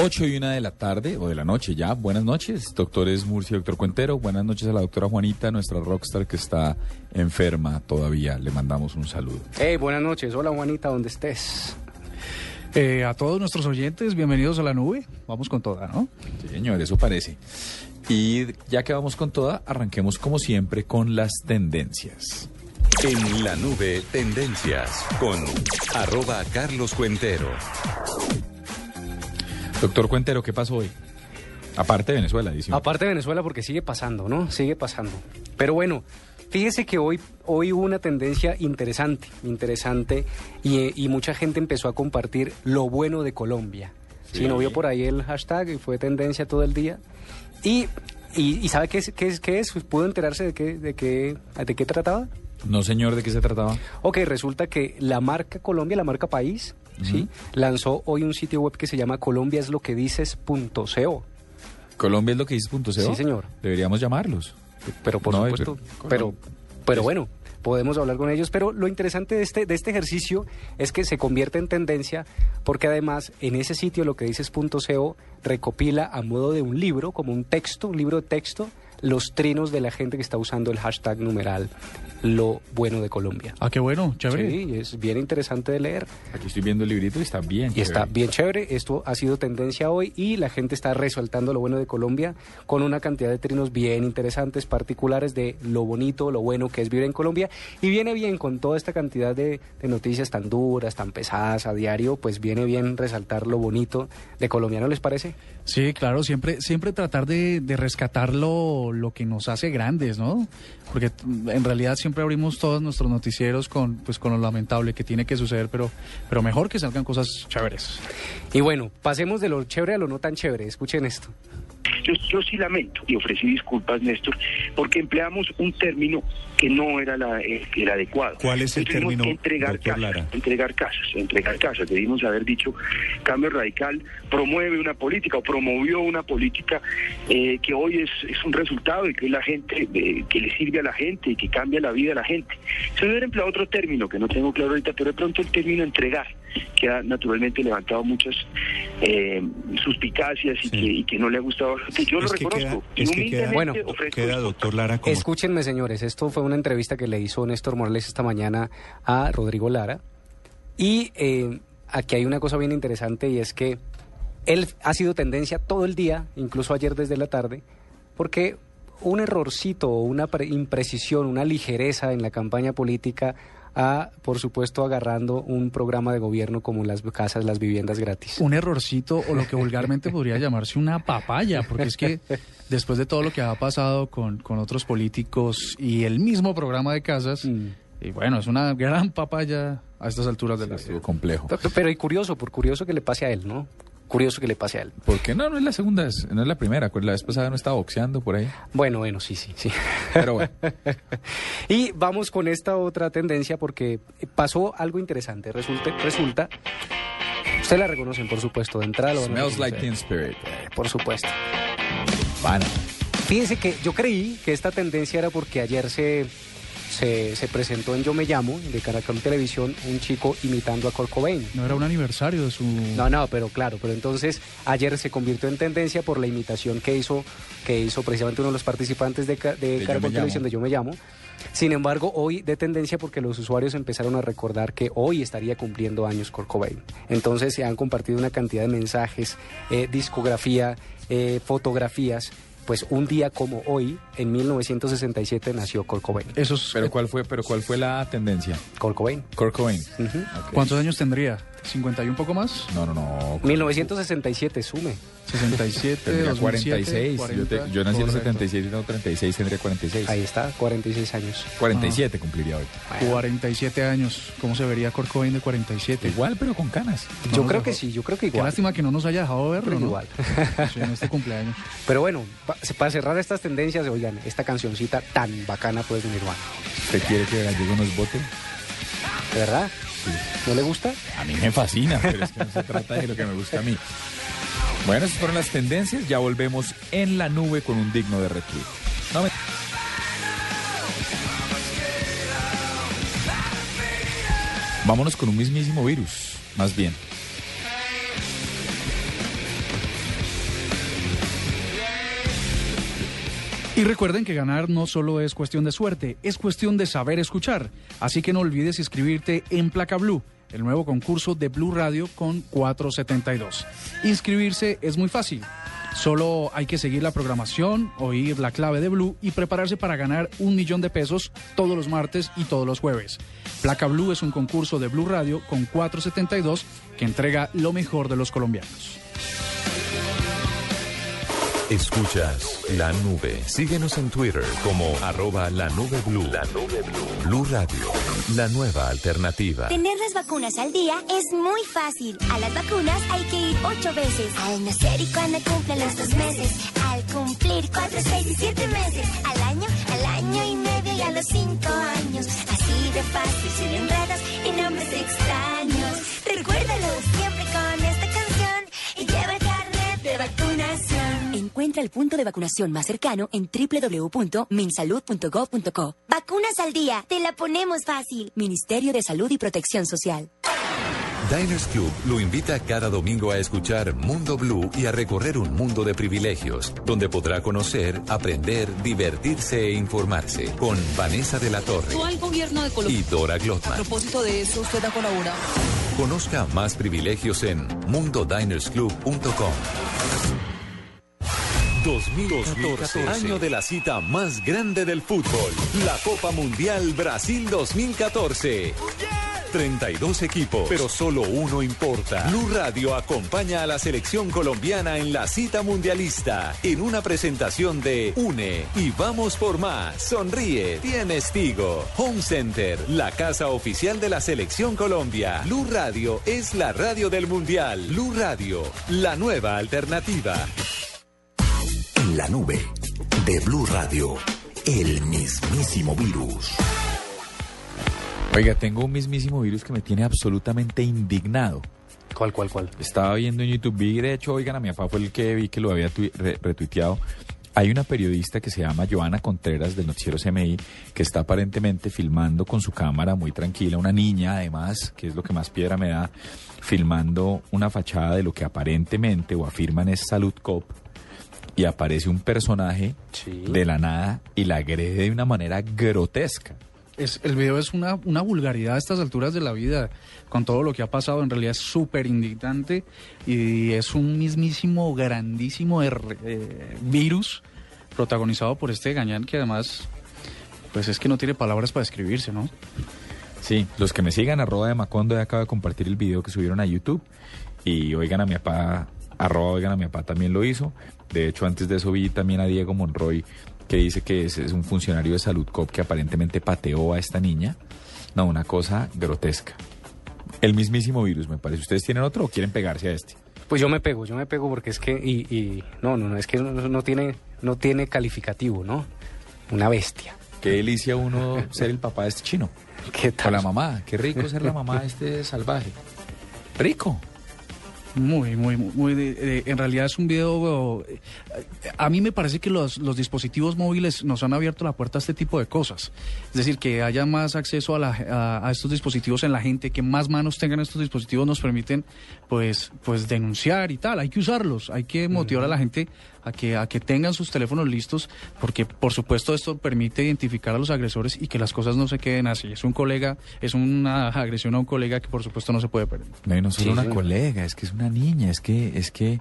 8 y una de la tarde o de la noche ya. Buenas noches, doctores Murcia y doctor Cuentero. Buenas noches a la doctora Juanita, nuestra rockstar que está enferma todavía. Le mandamos un saludo. Hey, buenas noches. Hola Juanita, donde estés. Eh, a todos nuestros oyentes, bienvenidos a la nube. Vamos con toda, ¿no? Sí, señor, eso parece. Y ya que vamos con toda, arranquemos como siempre con las tendencias. En la nube, tendencias con arroba Carlos Cuentero. Doctor Cuentero, ¿qué pasó hoy? Aparte de Venezuela, dice. Aparte de Venezuela, porque sigue pasando, ¿no? Sigue pasando. Pero bueno, fíjese que hoy, hoy hubo una tendencia interesante, interesante, y, y mucha gente empezó a compartir lo bueno de Colombia. Si no vio por ahí el hashtag y fue tendencia todo el día. Y, y, y ¿sabe qué es, qué es? qué es? ¿Pudo enterarse de qué, de qué, de qué trataba? No, señor, ¿de qué se trataba? Ok, resulta que la marca Colombia, la marca País, ¿sí? lanzó hoy un sitio web que se llama colombiaslokedices.co. Colombia es lo que dice punto CO. Sí, señor. Deberíamos llamarlos. Pero por No, supuesto, pero- pero, pero bueno, podemos hablar con ellos. Pero lo interesante de este, de este ejercicio es que se convierte en tendencia porque además en ese sitio lo que dices .co recopila a modo de un libro, como un texto, un libro de texto, los trinos de la gente que está usando el hashtag numeral lo bueno de Colombia. Ah, qué bueno, chévere. Sí, es bien interesante de leer. Aquí estoy viendo el librito y está bien. Y está bien chévere, esto ha sido tendencia hoy y la gente está resaltando lo bueno de Colombia con una cantidad de trinos bien interesantes, particulares de lo bonito, lo bueno que es vivir en Colombia y viene bien con toda esta cantidad de, de noticias tan duras, tan pesadas a diario, pues viene bien resaltar lo bonito de Colombia, ¿no les parece? Sí, claro, siempre, siempre tratar de, rescatar lo, lo que nos hace grandes, ¿no? Porque en realidad siempre abrimos todos nuestros noticieros con, pues, con lo lamentable que tiene que suceder, pero, pero mejor que salgan cosas chéveres. Y bueno, pasemos de lo chévere a lo no tan chévere, escuchen esto. Yo, yo sí lamento y ofrecí disculpas, Néstor, porque empleamos un término que no era la, eh, el adecuado. ¿Cuál es el Tuvimos término, entregar casas, Lara? entregar casas, entregar casas. Debimos haber dicho, Cambio Radical promueve una política o promovió una política eh, que hoy es, es un resultado y que la gente, eh, que le sirve a la gente y que cambia la vida a la gente. Se hubiera empleado otro término que no tengo claro ahorita, pero de pronto el término entregar, que ha naturalmente levantado muchas eh, suspicacias y, que, y que no le ha gustado. gente. Yo Es lo que reconozco. queda- es que Bueno, Queda, doctor Lara, como Escúchenme, señores, esto fue una entrevista que le hizo Néstor Morales esta mañana a Rodrigo Lara. Y eh, aquí hay una cosa bien interesante y es que él ha sido tendencia todo el día, incluso ayer desde la tarde, porque un errorcito o una pre- imprecisión, una ligereza en la campaña política a, por supuesto, agarrando un programa de gobierno como las casas, las viviendas gratis. Un errorcito o lo que vulgarmente podría llamarse una papaya, porque es que después de todo lo que ha pasado con, con otros políticos y el mismo programa de casas, Mm. y bueno, es una gran papaya a estas alturas de la Estuvo complejo. Pero, pero y curioso, por curioso que le pase a él, ¿no? Curioso que le pase a él. ¿Por qué no? No es la segunda, es- no es la primera. La vez pasada no estaba boxeando por ahí. Bueno, bueno, sí, sí, sí. Pero bueno. y vamos con esta otra tendencia porque pasó algo interesante. Resulta, resulta, usted la reconocen, por supuesto, de entrada. lo Smells like reconocer. Teen Spirit. Eh, Por supuesto. Van. Fíjense que yo creí que esta tendencia era porque ayer se, se, se presentó en Yo Me Llamo, de Caracol Televisión, un chico imitando a Kurt Cobain. No era un aniversario de su... No, no, pero claro, pero entonces ayer se convirtió en tendencia por la imitación que hizo, que hizo precisamente uno de los participantes de, Caracol Televisión de Yo Me Llamo. Sin embargo, hoy de tendencia porque los usuarios empezaron a recordar que hoy estaría cumpliendo años Kurt Cobain. Entonces se han compartido una cantidad de mensajes, eh, discografía, eh, fotografías pues un día como hoy, en 1967, nació Kurt Cobain. Eso es- Pero ¿cuál fue, pero cuál fue la tendencia? Kurt Cobain. Kurt. ¿Cuántos años tendría? ¿50 y un poco más? No, no, no. 1967, sume. 67, Tendría 2007, 46. yo, te- 40, yo nací en el correcto. 77 y tengo 36, tendría 46. Ahí está, 46 años. 47 cumpliría hoy. 47 años. ¿Cómo se vería Kurt Cobain de 47? Igual, pero con canas. Yo No, creo no, que sí, yo creo que Qué igual. lástima que no nos haya dejado verlo, que ¿no? igual. Sí, en este cumpleaños. Pero bueno, pa- para cerrar estas tendencias, oigan, esta cancioncita tan bacana pues de Nirvana. ¿Usted quiere que Gallego nos vote? ¿De verdad? ¿No le gusta? A mí me fascina, pero es que no se trata de lo que me gusta a mí. Bueno, esas fueron las tendencias. Ya volvemos en la nube con un digno de retweet. Vámonos con un mismísimo virus, más bien. Y recuerden que ganar no solo es cuestión de suerte, es cuestión de saber escuchar. Así que no olvides inscribirte en Placa Blue, el nuevo concurso de Blue Radio con 472. Inscribirse es muy fácil. Solo hay que seguir la programación, oír la clave de Blue y prepararse para ganar un millón de pesos todos los martes y todos los jueves. Placa Blue es un concurso de Blue Radio con 472 que entrega lo mejor de los colombianos. Escuchas la nube. Síguenos en Twitter como arroba la nube blue. La nube blue. Blue Radio, la nueva alternativa. Tener las vacunas al día es muy fácil. A las vacunas hay que ir ocho veces. Al nacer y cuando cumplen los dos meses. Al cumplir cuatro, seis y siete meses. Al año, al año y medio y a los cinco años. Así de fácil, sin enredos y nombres extraños. Recuérdalo siempre con esta canción y carnet de vacunación. Encuentra el punto de vacunación más cercano en www.minsalud.gov.co. Vacunas al día, te la ponemos fácil. Ministerio de Salud y Protección Social. Diners Club lo invita cada domingo a escuchar Mundo Blue y a recorrer un mundo de privilegios, donde podrá conocer, aprender, divertirse e informarse con Vanessa de la Torre Actual gobierno de Colombia. y Dora A Glotman. propósito de eso, usted ha colaborado. Conozca más privilegios en mundodinersclub.com. 2014, año de la cita más grande del fútbol, la Copa Mundial Brasil 2014. 32 equipos, pero solo uno importa. Blue Radio acompaña a la selección colombiana en la cita mundialista en una presentación de Une y vamos por más. Sonríe, tienes Tigo. Home Center, la casa oficial de la selección Colombia. Blue Radio es la radio del mundial. Blue Radio, la nueva alternativa. La nube de Blue Radio, el mismísimo virus. Oiga, tengo un mismísimo virus que me tiene absolutamente indignado. ¿Cuál, cuál, cuál? Estaba viendo en YouTube, vi, de hecho, oigan, a mi papá fue el que vi que lo había tui- re- retuiteado. Hay una periodista que se llama Joana Contreras del noticiero CMI que está aparentemente filmando con su cámara muy tranquila, una niña además, que es lo que más piedra me da, filmando una fachada de lo que aparentemente o afirman es Salud Cop y aparece un personaje de la nada y la agrede de una manera grotesca. Es, el video es una, una vulgaridad a estas alturas de la vida, con todo lo que ha pasado, en realidad es súper indignante y es un mismísimo, grandísimo er- eh, virus protagonizado por este gañán que además, pues es que no tiene palabras para describirse, ¿no? Sí, los que me sigan, arroba de Macondo, ya acaba de compartir el video que subieron a YouTube. Y oigan a mi papá, arroba oigan a mi papá también lo hizo. De hecho, antes de eso vi también a Diego Monroy, que dice que es, es un funcionario de Salud Cop que aparentemente pateó a esta niña. No, una cosa grotesca. El mismísimo virus, me parece. ¿Ustedes tienen otro o quieren pegarse a este? Pues yo me pego, yo me pego porque es que y, y no, no, no, es que no, no tiene no tiene calificativo, ¿no? Una bestia. Qué delicia uno ser el papá de este chino. ¿Qué O la mamá. Qué rico ser la mamá de este salvaje. Rico. Muy, muy, muy. de- de- en realidad es un video. eh, A mí me parece que los, los dispositivos móviles nos han abierto la puerta a este tipo de cosas. Es decir, que haya más acceso a, la- a- a estos dispositivos en la gente, que más manos tengan estos dispositivos nos permiten, pues, pues denunciar y tal. Hay que usarlos, hay que motivar a la gente a que, a que tengan sus teléfonos listos, porque por supuesto esto permite identificar a los agresores y que las cosas no se queden así. Es un colega, es una agresión a un colega que por supuesto no se puede permitir. No, y no solo Sí, una sí. colega, es que es una niña, es que, es que.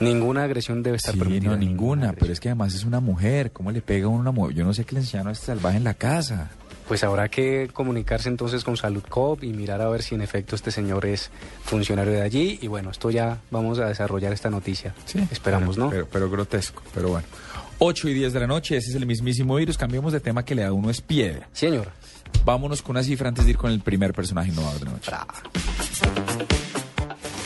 Ninguna agresión debe estar Sí, permitida. no, ninguna, pero es que además es una mujer. ¿Cómo le pega a una mujer? Yo no sé qué le enseñaron a este salvaje en la casa. Pues habrá que comunicarse entonces con Salud Cop y mirar a ver si en efecto este señor es funcionario de allí. Y bueno, esto ya vamos a desarrollar esta noticia. Esperamos, pero, ¿no? Pero, pero grotesco, pero bueno. 8 y 10 de la noche, ese es el mismísimo virus. Cambiemos de tema que le da uno es piedra. Señor. Vámonos con una cifra antes de ir con el primer personaje innovador de la noche.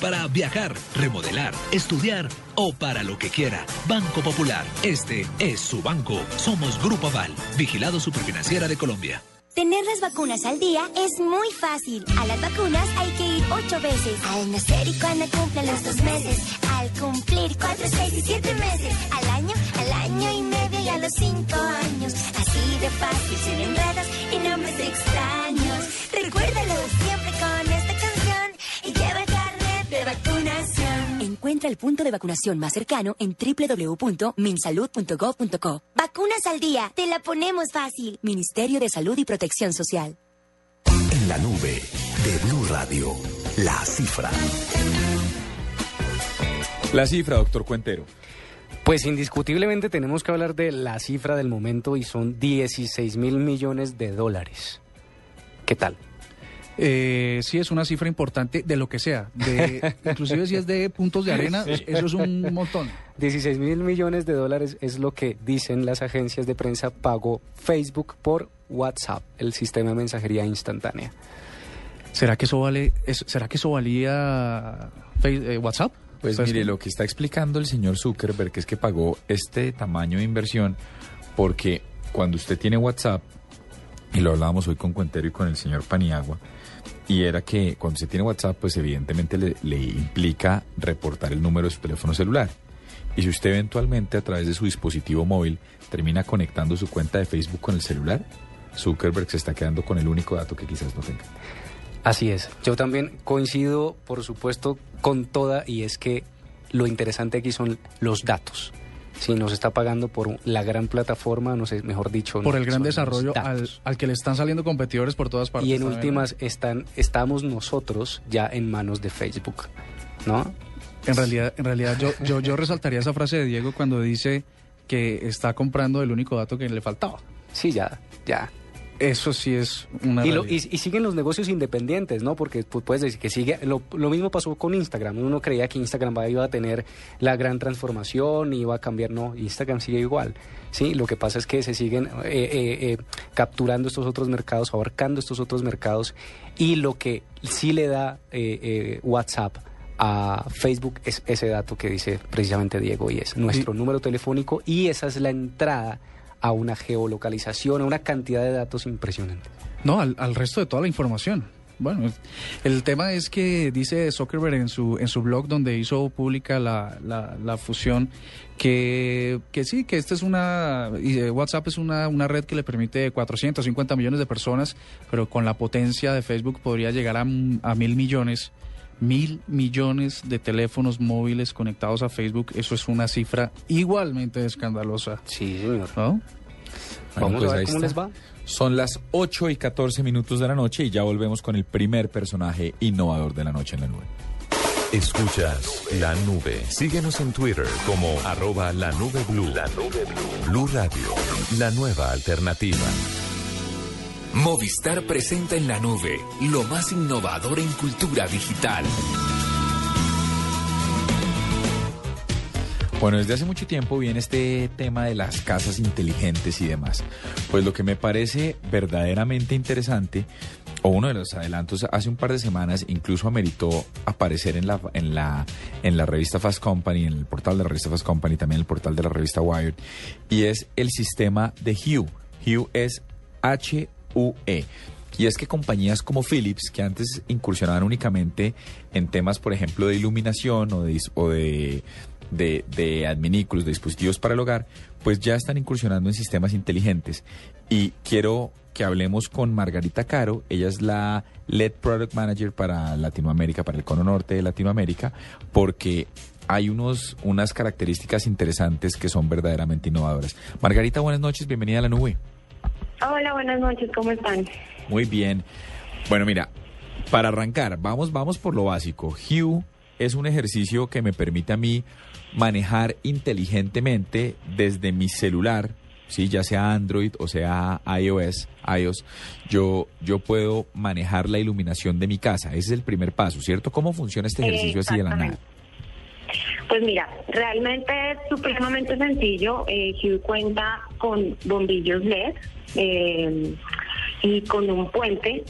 para viajar, remodelar, estudiar o para lo que quiera. Banco Popular. Este es su banco. Somos Grupo Aval. Vigilado Superfinanciera de Colombia. Tener las vacunas al día es muy fácil. A las vacunas hay que ir ocho veces. Al nacer y cuando cumplen los dos meses. Al cumplir cuatro, seis y siete meses. Al año, al año y medio y a los cinco años. Así de fácil, sin enredos y nombres extraños. Recuérdalo siempre Encuentra el punto de vacunación más cercano en www.minsalud.gov.co. Vacunas al día, te la ponemos fácil. Ministerio de Salud y Protección Social. En la nube de Blue Radio, la cifra. La cifra, doctor Cuentero. Pues indiscutiblemente tenemos que hablar de la cifra del momento y son 16 mil millones de dólares. ¿Qué tal? Eh, sí, es una cifra importante de lo que sea. De, inclusive si es de puntos de arena, eso es un montón. 16 mil millones de dólares es lo que dicen las agencias de prensa pagó Facebook por WhatsApp, el sistema de mensajería instantánea. ¿Será que eso vale? es- ¿Será que eso valía eh, WhatsApp? Pues ¿Sabes mire, qué? lo que está explicando el señor Zuckerberg es que pagó este tamaño de inversión porque cuando usted tiene WhatsApp, y lo hablábamos hoy con Cuentero y con el señor Paniagua, y era que cuando usted tiene WhatsApp, pues evidentemente le, le implica reportar el número de su teléfono celular. Y si usted eventualmente a través de su dispositivo móvil termina conectando su cuenta de Facebook con el celular, Zuckerberg se está quedando con el único dato que quizás no tenga. Así es. Yo también coincido, por supuesto, con toda y es que lo interesante aquí son los datos. Si nos está pagando por la gran plataforma, no sé, mejor dicho, Por el gran desarrollo al, que le están saliendo competidores por todas partes. Y en también, últimas están, estamos nosotros ya en manos de Facebook, ¿no? En realidad, en realidad yo, yo, yo resaltaría esa frase de Diego cuando dice que está comprando el único dato que le faltaba. Sí, ya, ya. Eso sí es una Y, lo- y- y siguen los negocios independientes, ¿no? Porque pu- puedes decir que sigue. Lo, lo mismo pasó con Instagram. Uno creía que Instagram iba a tener la gran transformación, iba a cambiar. No, Instagram sigue igual. Sí, lo que pasa es que se siguen eh, eh, eh, capturando estos otros mercados, abarcando estos otros mercados. Y lo que sí le da eh, eh, WhatsApp a Facebook es ese dato que dice precisamente Diego y es nuestro número telefónico y esa es la entrada a una geolocalización, a una cantidad de datos impresionante. No, al, al resto de toda la información. Bueno, el tema es que dice Zuckerberg en su, en su blog donde hizo pública la, la, la fusión que, que sí, que esta es una, eh, WhatsApp es una, una red que le permite 450 millones de personas, pero con la potencia de Facebook podría llegar a, a mil millones. Mil millones de teléfonos móviles conectados a Facebook, eso es una cifra igualmente escandalosa. Sí, señor. ¿No? Vamos a ver ahí cómo les va. Son las 8 y 14 minutos de la noche y ya volvemos con el primer personaje innovador de la noche en la nube. Escuchas la nube. Síguenos en Twitter como arroba la nube blue. La nube blue. Blue Radio, la nueva alternativa. Movistar presenta en la nube lo más innovador en cultura digital. Bueno, desde hace mucho tiempo viene este tema de las casas inteligentes y demás. Pues lo que me parece verdaderamente interesante, o uno de los adelantos hace un par de semanas, incluso ameritó aparecer en la, en la, en la revista Fast Company, en el portal de la revista Fast Company, también en el portal de la revista Wired, y es el sistema de Hue. Hue es H-U-E. Y es que compañías como Philips, que antes incursionaban únicamente en temas, por ejemplo, de iluminación o de, o de, de, de adminículos, de dispositivos para el hogar, pues ya están incursionando en sistemas inteligentes. Y quiero que hablemos con Margarita Caro, ella es la LED Product Manager para Latinoamérica, para el cono norte de Latinoamérica, porque hay unos, unas características interesantes que son verdaderamente innovadoras. Margarita, buenas noches, bienvenida a la nube. Hola, buenas noches, ¿cómo están? Muy bien. Bueno, mira, para arrancar, vamos, vamos por lo básico. Hue es un ejercicio que me permite a mí manejar inteligentemente desde mi celular, sí, ya sea Android o sea iOS, iOS, yo, yo puedo manejar la iluminación de mi casa. Ese es el primer paso, ¿cierto? ¿Cómo funciona este ejercicio así de la nada? Pues mira, realmente es supremamente sencillo. Eh, Hue cuenta con bombillos LED eh, y con un puente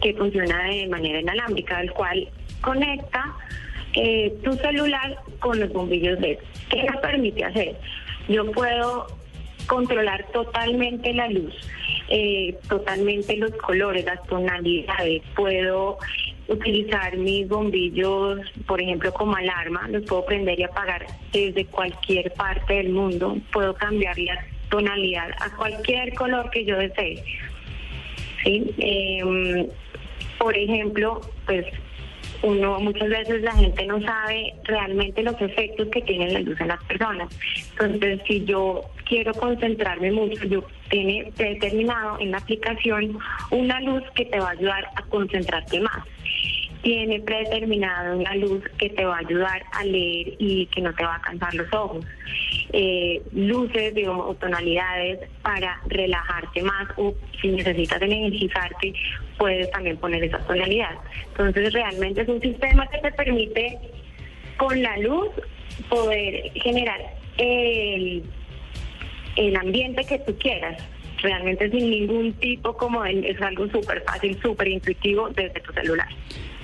que funciona de manera inalámbrica, el cual conecta eh, tu celular con los bombillos LED. ¿Qué me permite hacer? Yo puedo controlar totalmente la luz, eh, totalmente los colores, las tonalidades. Puedo utilizar mis bombillos, por ejemplo, como alarma, los puedo prender y apagar desde cualquier parte del mundo. Puedo cambiar la tonalidad a cualquier color que yo desee. ¿sí? Eh, por ejemplo, pues uno muchas veces la gente no sabe realmente los efectos que tiene la luz en las personas. Entonces, si yo quiero concentrarme mucho, yo tiene determinado en la aplicación una luz que te va a ayudar a concentrarte más. Tiene predeterminado una luz que te va a ayudar a leer y que no te va a cansar los ojos. Eh, luces, digamos, o tonalidades para relajarte más o si necesitas energizarte, puedes también poner esa tonalidad. Entonces, realmente es un sistema que te permite con la luz poder generar el, el ambiente que tú quieras. Realmente sin ningún tipo como es algo súper fácil, súper intuitivo desde tu celular.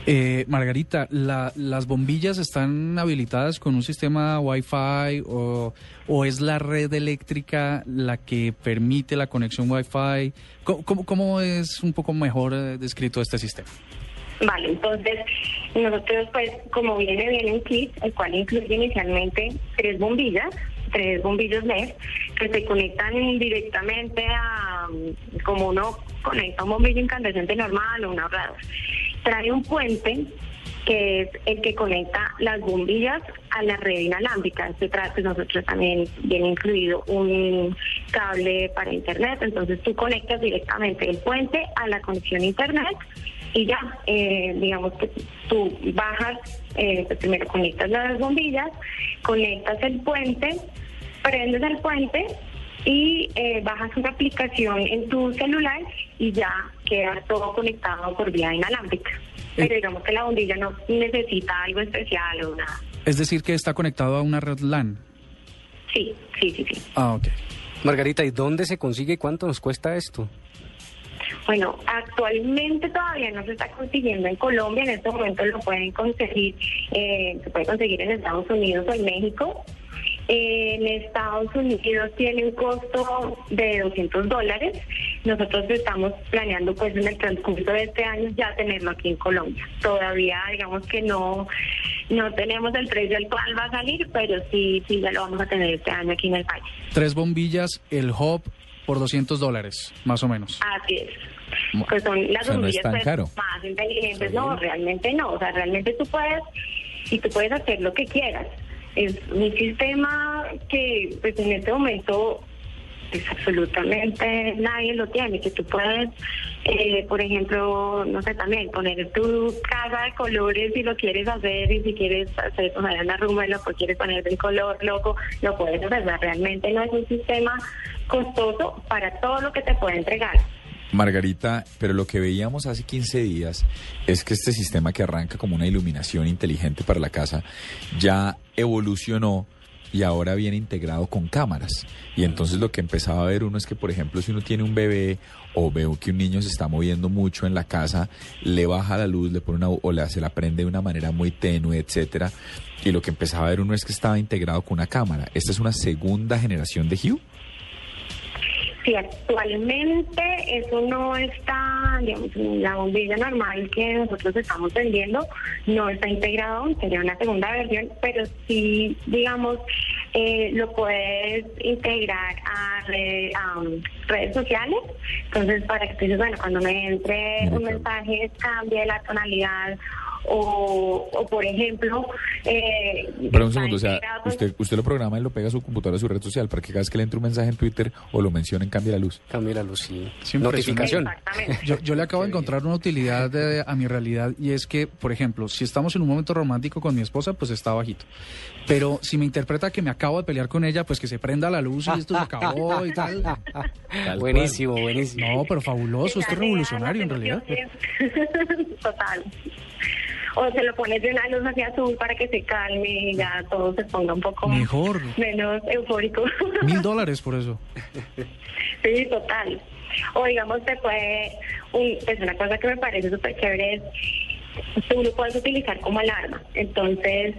Eh, Margarita, la- ¿las bombillas están habilitadas con un sistema Wi-Fi o, es la red eléctrica la que permite la conexión Wi-Fi? ¿Cómo, es un poco mejor eh, descrito este sistema? Vale, entonces nosotros pues como viene bien un kit, el cual incluye inicialmente tres bombillas, tres bombillos LED que se conectan directamente a como uno conecta un bombillo incandescente normal o un ahorrador. Trae un puente que es el que conecta las bombillas a la red inalámbrica. Se trata, pues, nosotros también viene incluido un cable para internet, entonces tú conectas directamente el puente a la conexión internet y ya, eh, digamos que tú bajas, eh, pues, primero conectas las bombillas, conectas el puente, prendes el puente y eh, bajas una aplicación en tu celular y ya queda todo conectado por vía inalámbrica. Pero digamos que la bombilla no necesita algo especial o nada. Es decir, que está conectado a una red LAN. Sí, sí, sí, sí. Ah, ok. Margarita, ¿y dónde se consigue y cuánto nos cuesta esto? Bueno, actualmente todavía no se está consiguiendo en Colombia, en este momento lo pueden conseguir, eh, se puede conseguir en Estados Unidos o en México. En Estados Unidos tiene un costo de 200 dólares. Nosotros estamos planeando pues en el transcurso de este año ya tenerlo aquí en Colombia. Todavía digamos que no no tenemos el precio al cual va a salir, pero sí sí ya lo vamos a tener este año aquí en el país. Tres bombillas, el hub por 200 dólares, más o menos. Así es. Pues son las O sea, no es bombillas tan pues, más inteligentes. No, realmente no. O sea, realmente tú puedes y tú puedes hacer lo que quieras. Es un sistema que pues en este momento pues absolutamente nadie lo tiene, que tú puedes, eh, por ejemplo, no sé, también poner tu casa de colores si lo quieres hacer y si quieres hacer o sea, una rumba lo quieres poner del color loco, lo puedes hacer. Realmente no es un sistema costoso para todo lo que te puede entregar. Margarita, pero lo que veíamos hace 15 días es que este sistema que arranca como una iluminación inteligente para la casa ya evolucionó y ahora viene integrado con cámaras. Y entonces lo que empezaba a ver uno es que, por ejemplo, si uno tiene un bebé o veo que un niño se está moviendo mucho en la casa, le baja la luz, le pone una o la, se la prende de una manera muy tenue, etcétera. Y lo que empezaba a ver uno es que estaba integrado con una cámara. ¿Esta es una segunda generación de Hue? Sí, actualmente eso no está digamos, la bombilla normal que nosotros estamos vendiendo no está integrado, sería una segunda versión, pero sí, digamos, eh, lo puedes integrar a, red- a, um, redes sociales. Entonces, para que tú dices, bueno, cuando me entre un mensaje cambie la tonalidad o, o por ejemplo, eh, Pero un segundo, o sea, usted, usted lo programa y lo pega a su computadora, a su red social, para que cada vez que le entre un mensaje en Twitter o lo mencionen, cambie la luz. Cambie la luz, sí. Sí, Notificación. Yo, yo le acabo de encontrar una utilidad de- a mi realidad y es que, por ejemplo, si estamos en un momento romántico con mi esposa, pues está bajito. Pero si me interpreta que me acabo de pelear con ella, pues que se prenda la luz y esto se acabó y tal. Buenísimo, buenísimo. No, pero fabuloso, esto es revolucionario en realidad. Total. O se lo pones de una luz hacia azul para que se calme y ya todo se ponga un poco Mejor. menos eufórico. Mil dólares por eso. Sí, total. O digamos, te puede, un, pues una cosa que me parece súper chévere es, tú lo puedes utilizar como alarma. Entonces,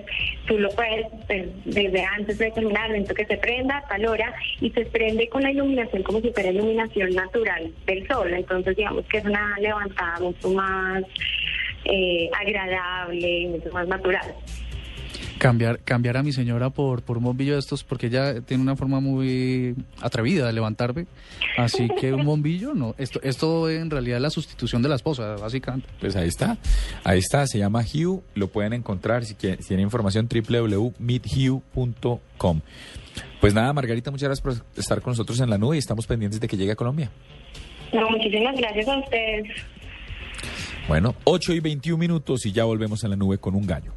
tú lo puedes, pues, desde antes de determinar el momento que se prenda, a tal hora, y se prende con la iluminación como si fuera iluminación natural del sol. Entonces, digamos que es una levantada mucho más eh, agradable y mucho más natural. Cambiar, cambiar a mi señora por, por un bombillo de estos porque ella tiene una forma muy atrevida de levantarme. Así que un bombillo, no. Esto, esto en realidad es la sustitución de la esposa, básicamente. Pues ahí está, ahí está, se llama Hue, lo pueden encontrar si, quieren, si tienen información www.meethue.com. Pues nada, Margarita, muchas gracias por estar con nosotros en la nube y estamos pendientes de que llegue a Colombia. No, muchísimas gracias a ustedes. Bueno, 8 y 21 minutos y ya volvemos en la nube con un gallo.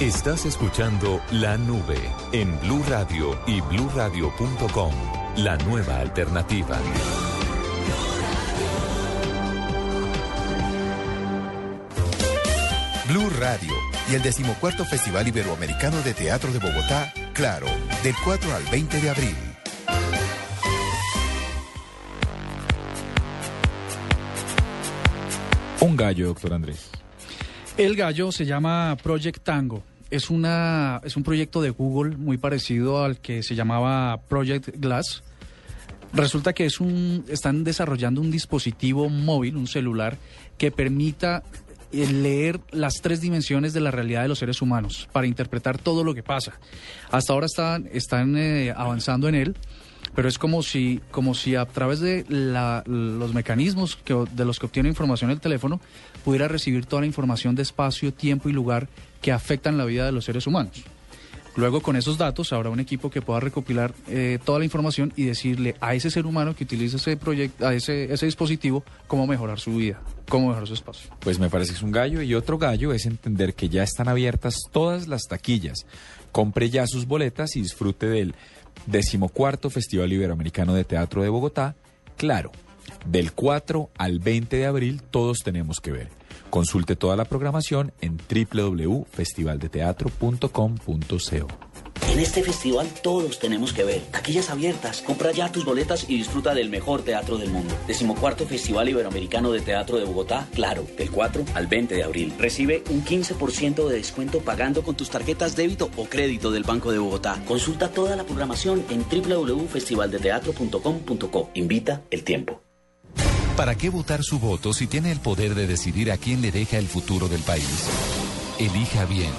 Estás escuchando La Nube en Blue Radio y bluradio.com. La nueva alternativa. Blue Radio y el decimocuarto Festival Iberoamericano de Teatro de Bogotá, Claro, del 4 al 20 de abril. Un gallo, doctor Andrés. El gallo se llama Project Tango. Es, una, es un proyecto de Google muy parecido al que se llamaba Project Glass. Resulta que es un, están desarrollando un dispositivo móvil, un celular, que permita eh, leer las tres dimensiones de la realidad de los seres humanos para interpretar todo lo que pasa. Hasta ahora están, están eh, avanzando en él, pero es como si, como si a través de la- los mecanismos que, de los que obtiene información el teléfono pudiera recibir toda la información de espacio, tiempo y lugar que afectan la vida de los seres humanos. Luego con esos datos habrá un equipo que pueda recopilar eh, toda la información y decirle a ese ser humano que utiliza ese proyecto, a ese, ese dispositivo, cómo mejorar su vida, cómo mejorar su espacio. Pues me parece que es un gallo y otro gallo es entender que ya están abiertas todas las taquillas. Compre ya sus boletas y disfrute del decimocuarto Festival Iberoamericano de Teatro de Bogotá. Claro, del 4 al 20 de abril todos tenemos que ver. Consulte toda la programación en www.festivaldeteatro.com.co. En este festival todos tenemos que ver. Taquillas abiertas. Compra ya tus boletas y disfruta del mejor teatro del mundo. Decimocuarto Festival Iberoamericano de Teatro de Bogotá, claro, del 4 al 20 de abril. Recibe un 15% de descuento pagando con tus tarjetas débito o crédito del Banco de Bogotá. Consulta toda la programación en www.festivaldeteatro.com.co. Invita el tiempo. ¿Para qué votar su voto si tiene el poder de decidir a quién le deja el futuro del país? Elija bien.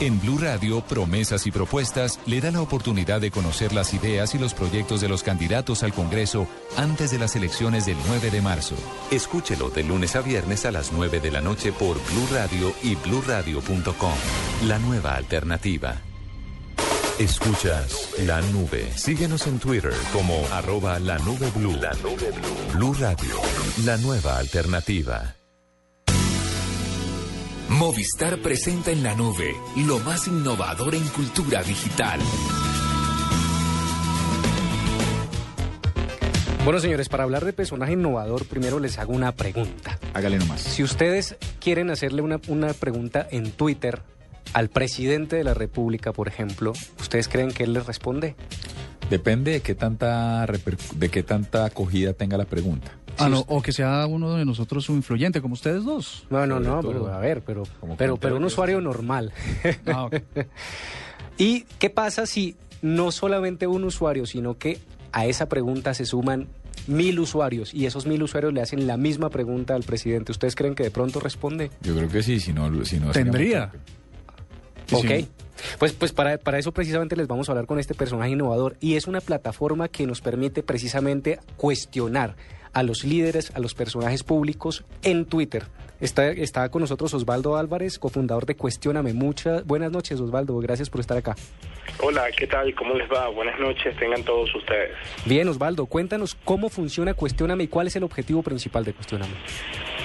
En Blue Radio, Promesas y Propuestas le da la oportunidad de conocer las ideas y los proyectos de los candidatos al Congreso antes de las elecciones del 9 de marzo. Escúchelo de lunes a viernes a las 9 de la noche por Blue Radio y bluradio.com. La nueva alternativa. Escuchas la nube. Síguenos en Twitter como arroba la nube blue. La nube blue. Blue Radio, la nueva alternativa. Movistar presenta en la nube lo más innovador en cultura digital. Bueno, señores, para hablar de personaje innovador, primero les hago una pregunta. Hágale nomás. Si ustedes quieren hacerle una, una pregunta en Twitter al presidente de la República, por ejemplo, ¿ustedes creen que él les responde? Depende de qué tanta de qué tanta acogida tenga la pregunta. Ah, no, o que sea uno de nosotros un influyente, como ustedes dos. No, no, no, pero a ver, pero, pero, pero un usuario normal. Ah. ¿Y qué pasa si no solamente un usuario, sino que a esa pregunta se suman mil usuarios y esos mil usuarios le hacen la misma pregunta al presidente? ¿Ustedes creen que de pronto responde? Yo creo que sí, si no, si no Tendría. Ok. Pues, pues para, para eso precisamente les vamos a hablar con este personaje innovador y es una plataforma que nos permite precisamente cuestionar a los líderes, a los personajes públicos en Twitter. Está, está con nosotros Osvaldo Álvarez, cofundador de Cuestióname. Muchas buenas noches, Osvaldo. Gracias por estar acá. Hola, ¿qué tal? ¿Cómo les va? Buenas noches, tengan todos ustedes. Bien, Osvaldo, cuéntanos cómo funciona Cuestióname y cuál es el objetivo principal de Cuestióname.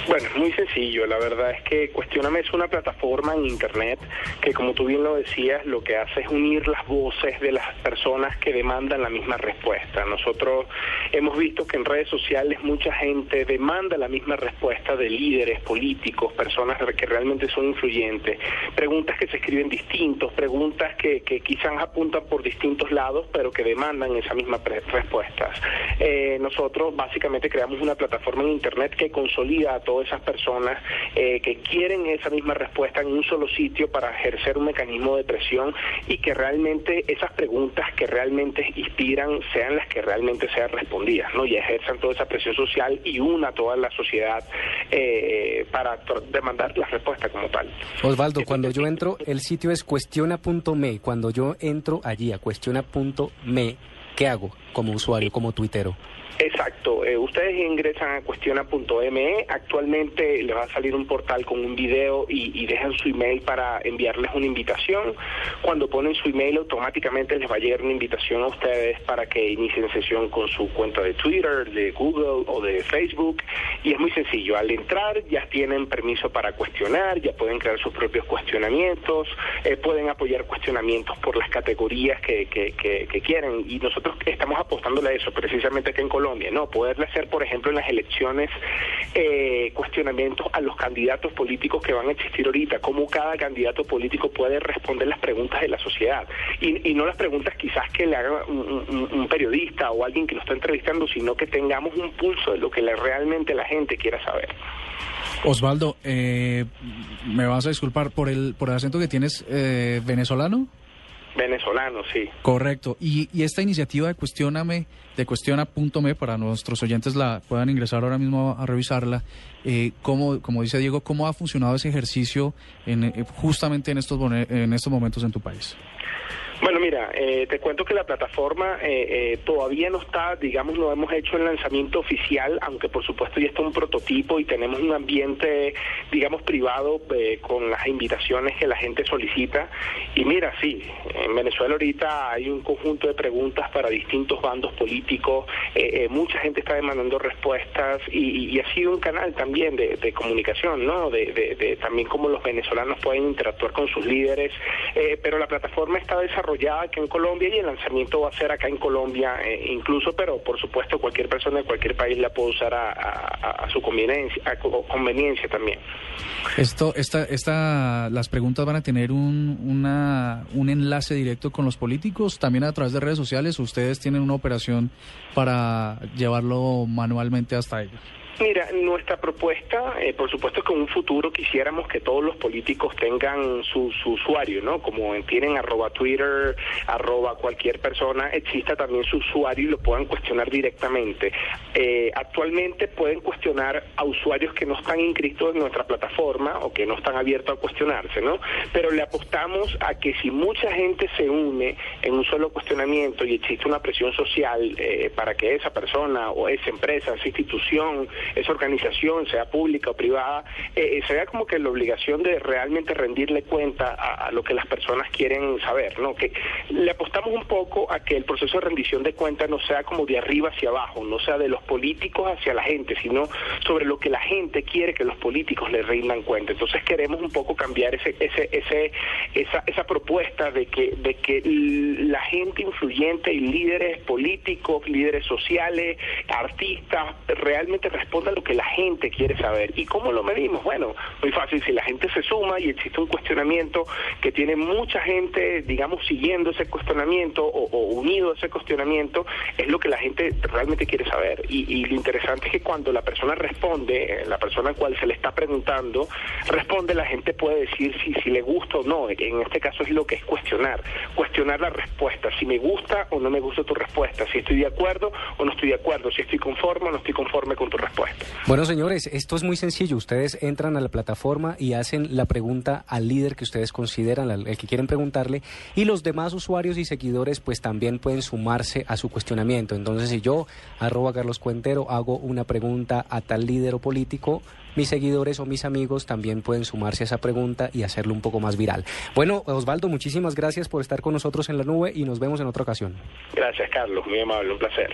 Bueno, es muy sencillo. La verdad es que Cuestioname es una plataforma en Internet que, como tú bien lo decías, lo que hace es unir las voces de las personas que demandan la misma respuesta. Nosotros hemos visto que en redes sociales mucha gente demanda la misma respuesta de líderes políticos, personas que realmente son influyentes. Preguntas que se escriben distintos, preguntas que, que quizás apuntan por distintos lados, pero que demandan esa misma respuestas. Eh, nosotros básicamente creamos una plataforma en Internet que consolida a esas personas eh, que quieren esa misma respuesta en un solo sitio para ejercer un mecanismo de presión y que realmente esas preguntas que realmente inspiran sean las que realmente sean respondidas, ¿no? Y ejerzan toda esa presión social y una toda la sociedad eh, para demandar la respuesta como tal. Osvaldo, cuando yo entro, el sitio es cuestiona.me. Cuando yo entro allí a cuestiona.me, ¿qué hago como usuario, como tuitero? Exacto, eh, ustedes ingresan a cuestiona.me, actualmente les va a salir un portal con un video y, dejan su email para enviarles una invitación. Cuando ponen su email automáticamente les va a llegar una invitación a ustedes para que inicien sesión con su cuenta de Twitter, de Google o de Facebook. Y es muy sencillo, al entrar ya tienen permiso para cuestionar, ya pueden crear sus propios cuestionamientos, eh, pueden apoyar cuestionamientos por las categorías que, que, que, que quieren y nosotros estamos apostándole a eso precisamente aquí en Colombia, ¿no? Poderle hacer, por ejemplo, en las elecciones eh, cuestionamientos a los candidatos políticos que van a existir ahorita, cómo cada candidato político puede responder las preguntas de la sociedad y, no las preguntas quizás que le haga un, periodista o alguien que lo está entrevistando, sino que tengamos un pulso de lo que realmente la gente quiera saber. Osvaldo, eh, me vas a disculpar por el, por el acento que tienes eh, venezolano. Venezolano, sí. Correcto. Y, y esta iniciativa de Cuestióname, de Cuestiona.me, para nuestros oyentes la puedan ingresar ahora mismo a, revisarla, eh, ¿cómo, como dice Diego, ¿cómo ha funcionado ese ejercicio en, eh, justamente en estos, en estos momentos en tu país? Bueno, mira, eh, te cuento que la plataforma eh, eh, todavía no está, digamos, no hemos hecho el lanzamiento oficial, aunque por supuesto ya está un prototipo y tenemos un ambiente, digamos, privado eh, con las invitaciones que la gente solicita. Y mira, sí, en Venezuela ahorita hay un conjunto de preguntas para distintos bandos políticos, eh, mucha gente está demandando respuestas y, ha sido un canal también de, comunicación, ¿no? De, de- de también cómo los venezolanos pueden interactuar con sus líderes, pero la plataforma está desarrollada aquí en Colombia y el lanzamiento va a ser acá en Colombia eh, incluso, pero por supuesto cualquier persona de cualquier país la puede usar a, su conveniencia, a co- conveniencia también. Esto, esta, esta, las preguntas van a tener un, una, un enlace directo con los políticos, también a través de redes sociales. ¿o ¿Ustedes tienen una operación para llevarlo manualmente hasta ellos? Mira, nuestra propuesta, eh, por supuesto que en un futuro quisiéramos que todos los políticos tengan su, su usuario, ¿no? Como tienen arroba Twitter, arroba cualquier persona, exista también su usuario y lo puedan cuestionar directamente. Eh, actualmente pueden cuestionar a usuarios que no están inscritos en nuestra plataforma o que no están abiertos a cuestionarse, ¿no? Pero le apostamos a que si mucha gente se une en un solo cuestionamiento y existe una presión social eh, para que esa persona o esa empresa, esa institución, esa organización, sea pública o privada, eh, eh, se vea como que la obligación de realmente rendirle cuenta a, lo que las personas quieren saber, ¿no? Que le apostamos un poco a que el proceso de rendición de cuentas no sea como de arriba hacia abajo, no sea de los políticos hacia la gente, sino sobre lo que la gente quiere que los políticos le rindan cuenta. Entonces queremos un poco cambiar ese, ese, ese, esa, esa propuesta de que, de que la gente influyente y líderes políticos, líderes sociales, artistas, realmente responda a lo que la gente quiere saber. ¿Y cómo lo medimos? Bueno, muy fácil, si la gente se suma y existe un cuestionamiento que tiene mucha gente, digamos, siguiendo ese cuestionamiento o, o unido a ese cuestionamiento, es lo que la gente realmente quiere saber. Y, y lo interesante es que cuando la persona responde, la persona al cual se le está preguntando, responde, la gente puede decir si, si le gusta o no. En este caso es lo que es cuestionar, cuestionar la respuesta, si me gusta o no me gusta tu respuesta, si estoy de acuerdo o no estoy de acuerdo, si estoy conforme o no estoy conforme con tu respuesta. Bueno, señores, esto es muy sencillo. Ustedes entran a la plataforma y hacen la pregunta al líder que ustedes consideran, al el que quieren preguntarle, y los demás usuarios y seguidores pues también pueden sumarse a su cuestionamiento. Entonces, si yo, arroba Carlos Cuentero, hago una pregunta a tal líder o político, mis seguidores o mis amigos también pueden sumarse a esa pregunta y hacerlo un poco más viral. Bueno, Osvaldo, muchísimas gracias por estar con nosotros en la nube y nos vemos en otra ocasión. Gracias, Carlos, muy amable, un placer.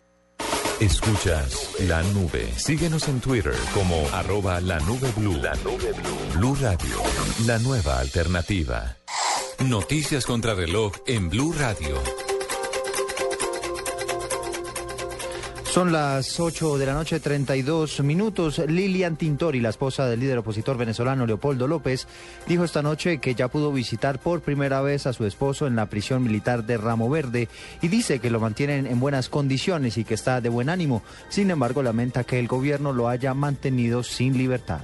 Escuchas la nube. Síguenos en Twitter como arroba la nube blue. La nube blue. Blue Radio, la nueva alternativa. Noticias contra reloj en Blue Radio. Son las 8 de la noche, 32 minutos. Lilian Tintori, la esposa del líder opositor venezolano Leopoldo López, dijo esta noche que ya pudo visitar por primera vez a su esposo en la prisión militar de Ramo Verde y dice que lo mantienen en buenas condiciones y que está de buen ánimo. Sin embargo, lamenta que el gobierno lo haya mantenido sin libertad.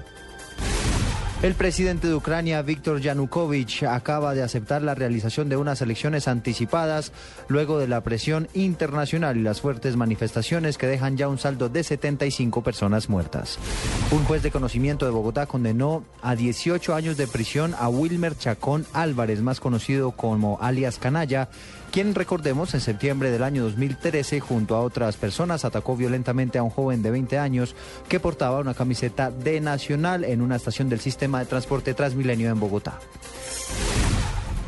El presidente de Ucrania, Víctor Yanukovych, acaba de aceptar la realización de unas elecciones anticipadas luego de la presión internacional y las fuertes manifestaciones que dejan ya un saldo de 75 personas muertas. Un juez de conocimiento de Bogotá condenó a 18 años de prisión a Wilmer Chacón Álvarez, más conocido como alias Canalla, quien, recordemos, en septiembre del año 2013, junto a otras personas, atacó violentamente a un joven de 20 años que portaba una camiseta de Nacional en una estación del sistema de transporte Transmilenio en Bogotá.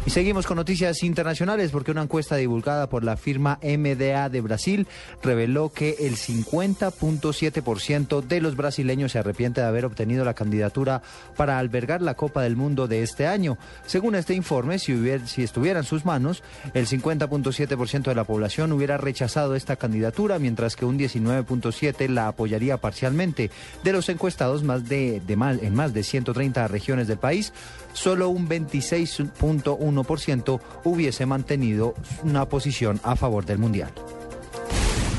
Y seguimos con noticias internacionales porque una encuesta divulgada por la firma MDA de Brasil reveló que el 50.7% de los brasileños se arrepiente de haber obtenido la candidatura para albergar la Copa del Mundo de este año. Según este informe, si, hubiera, si estuviera en sus manos, el 50.7% de la población hubiera rechazado esta candidatura, mientras que un 19.7% la apoyaría parcialmente. De los encuestados más de, de mal, en más de 130 regiones del país, solo un 26.1% hubiese mantenido una posición a favor del Mundial.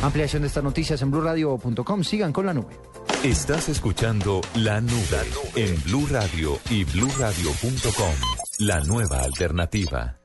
Ampliación de estas noticias en blurradio.com. Sigan con la nube. Estás escuchando La Nube en Blue Radio y bluradio.com. La nueva alternativa.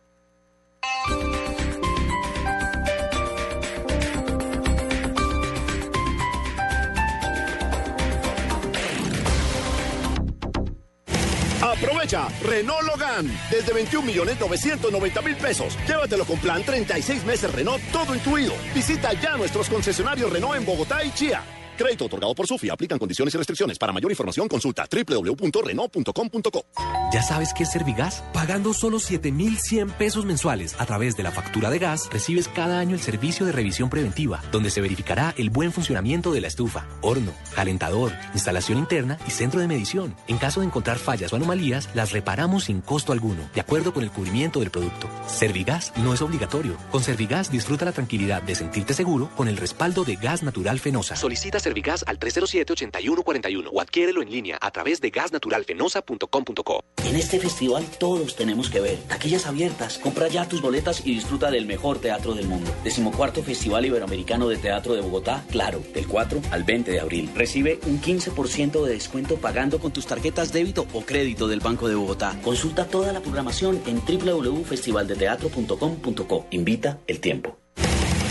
Renault Logan desde 21 millones 990 mil pesos. Llévatelo con plan 36 meses Renault todo incluido. Visita ya nuestros concesionarios Renault en Bogotá y Chía. Crédito otorgado por Sufi. Aplican condiciones y restricciones. Para mayor información consulta www.renault.com.co. ¿Ya sabes qué es Servigas? Pagando solo 7,100 pesos mensuales a través de la factura de gas, recibes cada año el servicio de revisión preventiva, donde se verificará el buen funcionamiento de la estufa, horno, calentador, instalación interna y centro de medición. En caso de encontrar fallas o anomalías, las reparamos sin costo alguno, de acuerdo con el cubrimiento del producto. Servigas no es obligatorio. Con Servigas disfruta la tranquilidad de sentirte seguro con el respaldo de gas natural fenosa. Solicita Servigas al 307-8141 o adquiérelo en línea a través de gasnaturalfenosa.com.co. En este festival todos tenemos que ver. Taquillas abiertas. Compra ya tus boletas y disfruta del mejor teatro del mundo. Decimocuarto Festival Iberoamericano de Teatro de Bogotá, claro, del 4 al 20 de abril. Recibe un 15% de descuento pagando con tus tarjetas débito o crédito del Banco de Bogotá. Consulta toda la programación en www.festivaldeteatro.com.co. Invita el tiempo.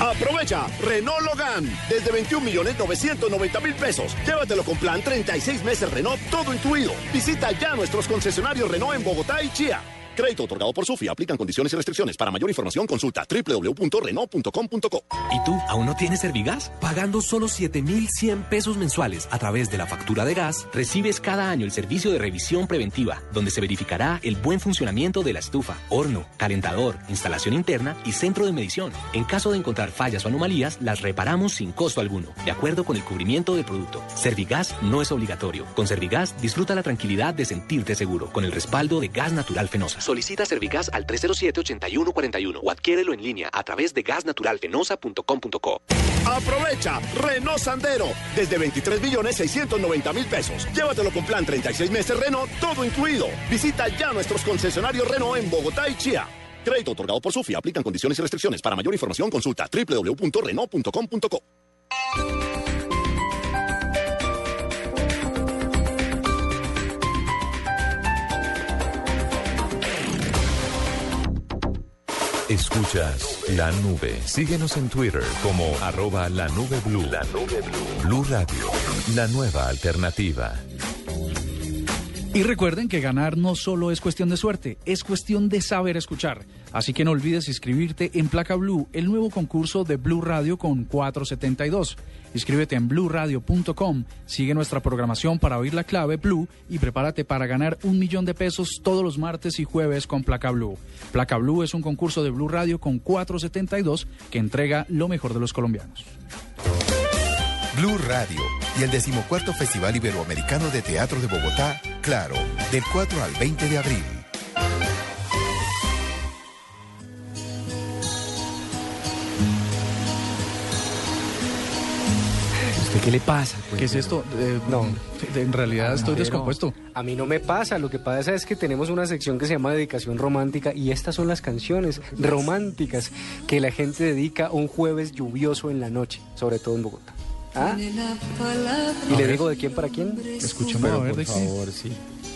Aprovecha Renault Logan desde 21 millones 990 mil pesos. Llévatelo con plan 36 meses Renault todo incluido. Visita ya nuestros concesionarios Renault en Bogotá y Chía. Crédito otorgado por Sufi. Aplican condiciones y restricciones. Para mayor información consulta www.renault.com.co. ¿Y tú aún no tienes Servigas? Pagando solo 7,100 pesos mensuales a través de la factura de gas, recibes cada año el servicio de revisión preventiva, donde se verificará el buen funcionamiento de la estufa, horno, calentador, instalación interna y centro de medición. En caso de encontrar fallas o anomalías, las reparamos sin costo alguno, de acuerdo con el cubrimiento del producto. Servigas no es obligatorio. Con Servigas disfruta la tranquilidad de sentirte seguro, con el respaldo de Gas Natural Fenosa. Solicita Servigas al 307-8141 o adquiérelo en línea a través de gasnaturalfenosa.com.co. Aprovecha Renault Sandero desde 23 millones 690 mil pesos. Llévatelo con plan 36 meses Renault, todo incluido. Visita ya nuestros concesionarios Renault en Bogotá y Chía. Crédito otorgado por Sufi. Aplican condiciones y restricciones. Para mayor información consulta www.renault.com.co. Escuchas la nube. Síguenos en Twitter como arroba la nube blue. La nube blue. Blue Radio, la nueva alternativa. Y recuerden que ganar no solo es cuestión de suerte, es cuestión de saber escuchar. Así que no olvides inscribirte en Placa Blue, el nuevo concurso de Blue Radio con 472. Inscríbete en bluradio.com, sigue nuestra programación para oír la clave Blue y prepárate para ganar un millón de pesos todos los martes y jueves con Placa Blue. Placa Blue es un concurso de Blue Radio con 472 que entrega lo mejor de los colombianos. Blue Radio y el decimocuarto Festival Iberoamericano de Teatro de Bogotá, claro, del 4 al 20 de abril. ¿Usted qué le pasa? Pues, ¿Qué es esto? Eh, No. En realidad estoy descompuesto. A mí no me pasa, lo que pasa es que tenemos una sección que se llama Dedicación Romántica y estas son las canciones románticas que la gente dedica un jueves lluvioso en la noche, sobre todo en Bogotá. ¿Ah? ¿Y le digo de quién para quién? Escuchemos a ver de por qué. favor, sí.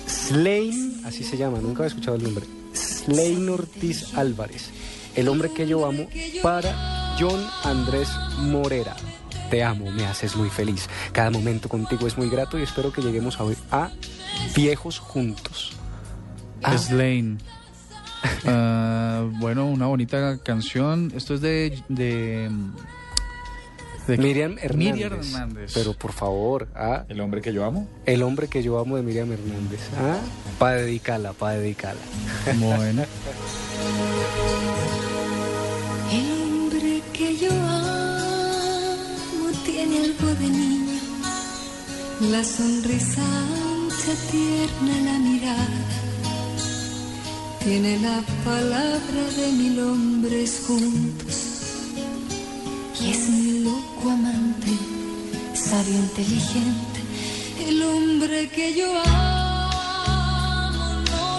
Slain, así se llama, nunca había escuchado el nombre. Slain Ortiz Álvarez, el hombre que yo amo, para John Andrés Morera. Te amo, me haces muy feliz. Cada momento contigo es muy grato y espero que lleguemos a, a viejos juntos. Ah. Slane. Ah, bueno, una bonita canción. Esto es de. de, de- Miriam Hernández. Miriam Hernández. Pero por favor, ¿ah? ¿El hombre que yo amo? el hombre que yo amo de Miriam Hernández. ¿ah? Para dedicarla, para dedicarla. Bueno. algo de niño, la sonrisa ancha, tierna, la mirada. Tiene la palabra de mil hombres juntos y es mi loco amante, sabio, inteligente. El hombre que yo amo no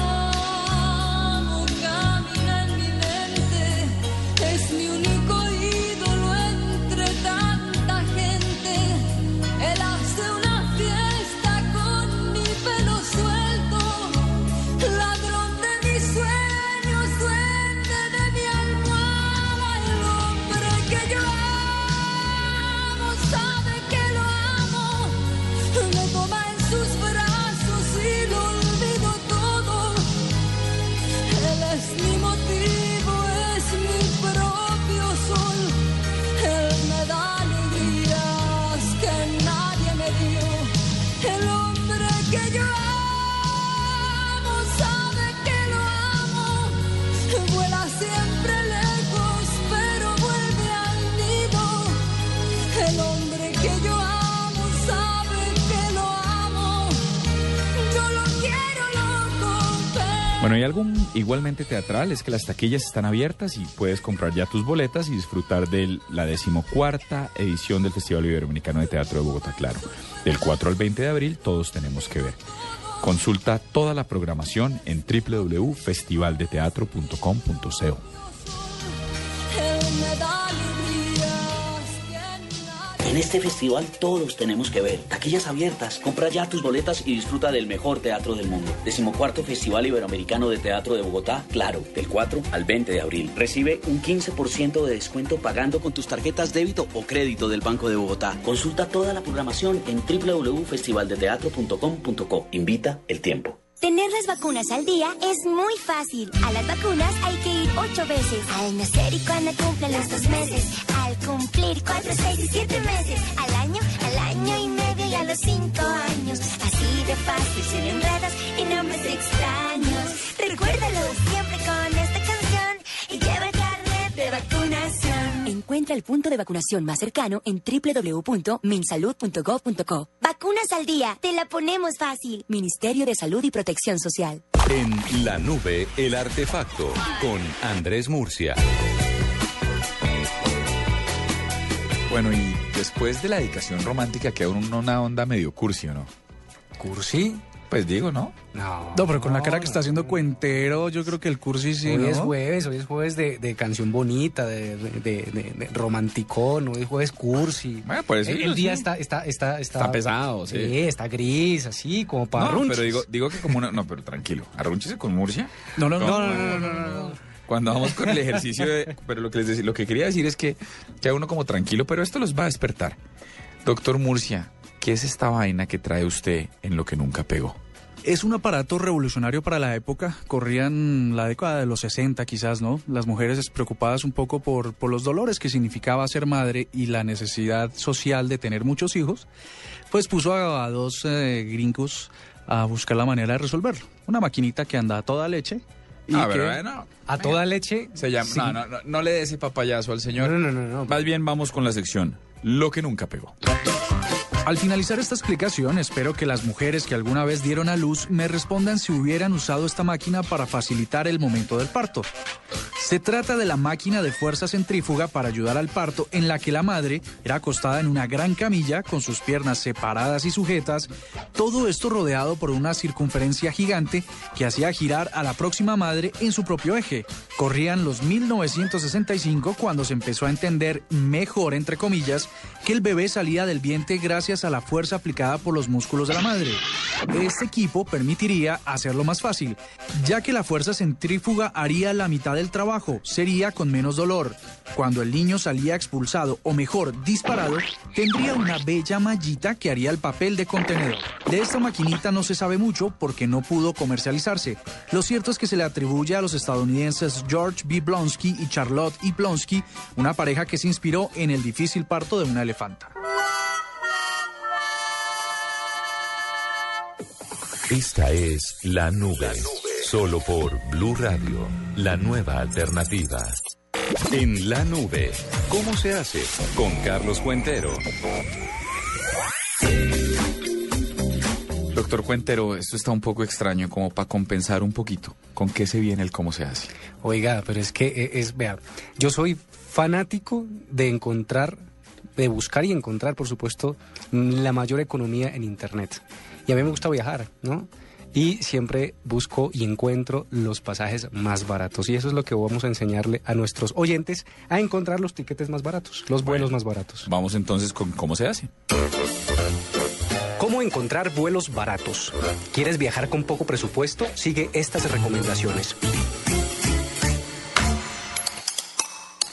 Bueno, y algo igualmente teatral es que las taquillas están abiertas y puedes comprar ya tus boletas y disfrutar de la decimocuarta edición del Festival Iberoamericano de Teatro de Bogotá, claro. Del 4 al 20 de abril, todos tenemos que ver. Consulta toda la programación en www.festivaldeteatro.com.co. En este festival todos tenemos que ver. Taquillas abiertas. Compra ya tus boletas y disfruta del mejor teatro del mundo. Decimocuarto Festival Iberoamericano de Teatro de Bogotá, claro, del 4 al 20 de abril. Recibe un 15% de descuento pagando con tus tarjetas débito o crédito del Banco de Bogotá. Consulta toda la programación en www.festivaldeteatro.com.co. Invita el tiempo. Tener las vacunas al día es muy fácil. A las vacunas hay que ir ocho veces. Al nacer y cuando cumplen los dos meses. Al cumplir cuatro, seis y siete meses. Al año, al año y medio y a los cinco años. Así de fácil, sin enredos y nombres extraños. Recuérdalo siempre con esta canción y lleva el carnet de vacunación. Encuentra el punto de vacunación más cercano en www.minsalud.gov.co. Vacunas al día, te la ponemos fácil. Ministerio de Salud y Protección Social. En la nube, el artefacto con Andrés Murcia. Bueno, y después de la dedicación romántica queda una onda medio cursi, ¿o no? ¿Cursi? Pues digo, ¿no? No. No, pero con la cara que está haciendo cuentero, yo creo que el cursi sí, Hoy ¿no? es jueves, hoy es jueves de, de canción bonita, de, de, de- de romanticón, hoy es jueves cursi. Bueno, por eso el, día sí. está, está, está, está, Está pesado, sí. está gris, así, como para No, pero digo, digo que como una... No, pero tranquilo. Arrúnchese con Murcia. No, no, no, ¿Cómo? no, no, no, no, no. Cuando vamos con el ejercicio de... Pero lo que, les decí- lo que quería decir es que queda uno como tranquilo, pero esto los va a despertar. Doctor Murcia, ¿qué es esta vaina que trae usted en lo que nunca pegó? Es un aparato revolucionario para la época. Corrían la década de los 60 quizás, ¿no? Las mujeres preocupadas un poco por, por los dolores que significaba ser madre y la necesidad social de tener muchos hijos, pues puso a, a dos eh, gringos a buscar la manera de resolverlo. Una maquinita que anda a toda leche. Y Ah, que, pero bueno, A toda leche. Se llama, sí. no, no, no, no le dé ese papayazo al señor. No, no, no, no. Más bien vamos con la sección Lo que nunca pegó. Al finalizar esta explicación, espero que las mujeres que alguna vez dieron a luz me respondan si hubieran usado esta máquina para facilitar el momento del parto. Se trata de la máquina de fuerza centrífuga para ayudar al parto en la que la madre era acostada en una gran camilla con sus piernas separadas y sujetas, todo esto rodeado por una circunferencia gigante que hacía girar a la próxima madre en su propio eje. Corrían los 1965 cuando se empezó a entender mejor, entre comillas, que el bebé salía del vientre gracias a la fuerza aplicada por los músculos de la madre. Este equipo permitiría hacerlo más fácil, ya que la fuerza centrífuga haría la mitad del trabajo, sería con menos dolor. Cuando el niño salía expulsado, o mejor, disparado, tendría una bella mallita que haría el papel de contenedor. De esta maquinita no se sabe mucho porque no pudo comercializarse. Lo cierto es que se le atribuye a los estadounidenses George B. Blonsky y Charlotte E. Blonsky, una pareja que se inspiró en el difícil parto de una elefanta. Esta es La Nube. Solo por Blue Radio, la nueva alternativa. En La Nube, ¿cómo se hace? Con Carlos Cuentero. Doctor Cuentero, esto está un poco extraño, como para compensar un poquito. ¿Con qué se viene el cómo se hace? Oiga, pero es que eh, es, vea, yo soy fanático de encontrar, de buscar y encontrar, por supuesto, la mayor economía en Internet. Y a mí me gusta viajar, ¿no? Y siempre busco y encuentro los pasajes más baratos. Y eso es lo que vamos a enseñarle a nuestros oyentes, a encontrar los tiquetes más baratos, los vuelos más baratos. Vamos entonces con cómo se hace. ¿Cómo encontrar vuelos baratos? ¿Quieres viajar con poco presupuesto? Sigue estas recomendaciones.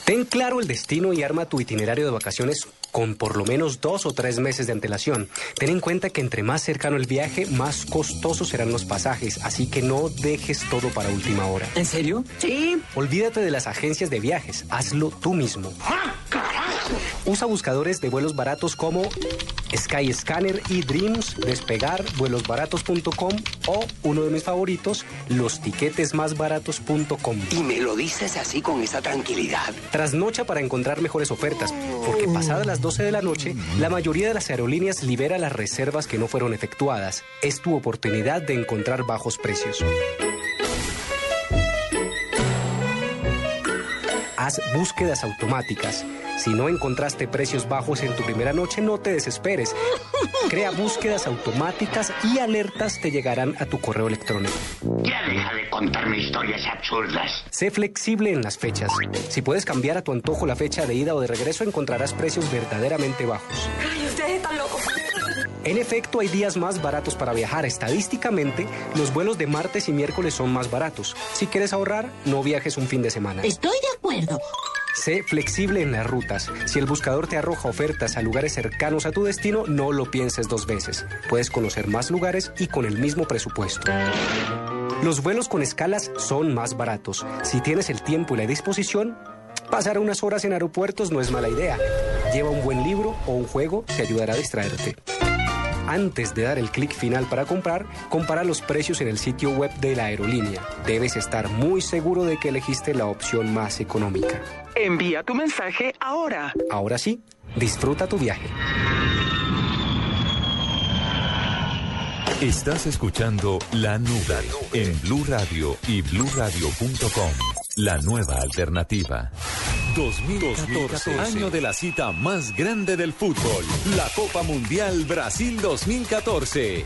Ten claro el destino y arma tu itinerario de vacaciones con por lo menos dos o tres meses de antelación. Ten en cuenta que entre más cercano el viaje, más costosos serán los pasajes, así que no dejes todo para última hora. ¿En serio? Sí. Olvídate de las agencias de viajes, hazlo tú mismo. Usa buscadores de vuelos baratos como Skyscanner y Dreams, Despegar, vuelosbaratos.com o uno de mis favoritos, lostiquetesmásbaratos.com. Y me lo dices así con esa tranquilidad. Trasnocha para encontrar mejores ofertas, porque pasadas las 12 de la noche, la mayoría de las aerolíneas libera las reservas que no fueron efectuadas. Es tu oportunidad de encontrar bajos precios. Haz búsquedas automáticas. Si no encontraste precios bajos en tu primera noche, no te desesperes. Crea búsquedas automáticas y alertas te llegarán a tu correo electrónico. Ya deja de contarme historias absurdas. Sé flexible en las fechas. Si puedes cambiar a tu antojo la fecha de ida o de regreso, encontrarás precios verdaderamente bajos. Ay, ustedes están locos. En efecto, hay días más baratos para viajar. Estadísticamente, los vuelos de martes y miércoles son más baratos. Si quieres ahorrar, no viajes un fin de semana. Estoy de Sé flexible en las rutas. Si el buscador te arroja ofertas a lugares cercanos a tu destino, no lo pienses dos veces. Puedes conocer más lugares y con el mismo presupuesto. Los vuelos con escalas son más baratos. Si tienes el tiempo y la disposición, pasar unas horas en aeropuertos no es mala idea. Lleva un buen libro o un juego, te ayudará a distraerte. Antes de dar el clic final para comprar, compara los precios en el sitio web de la aerolínea. Debes estar muy seguro de que elegiste la opción más económica. Envía tu mensaje ahora. Ahora sí, disfruta tu viaje. Estás escuchando La Nube en Blue Radio y bluradio.com. La nueva alternativa. 2014, año de la cita más grande del fútbol. La Copa Mundial Brasil 2014.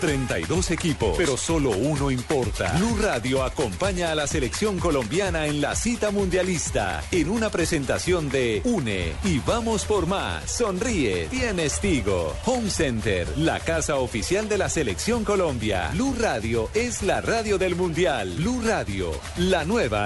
32 equipos, pero solo uno importa. Blue Radio acompaña a la selección colombiana en la cita mundialista en una presentación de Une y vamos por más. Sonríe, tienes Tigo. Home Center, la casa oficial de la selección Colombia. Blue Radio es la radio del mundial. Blue Radio, la nueva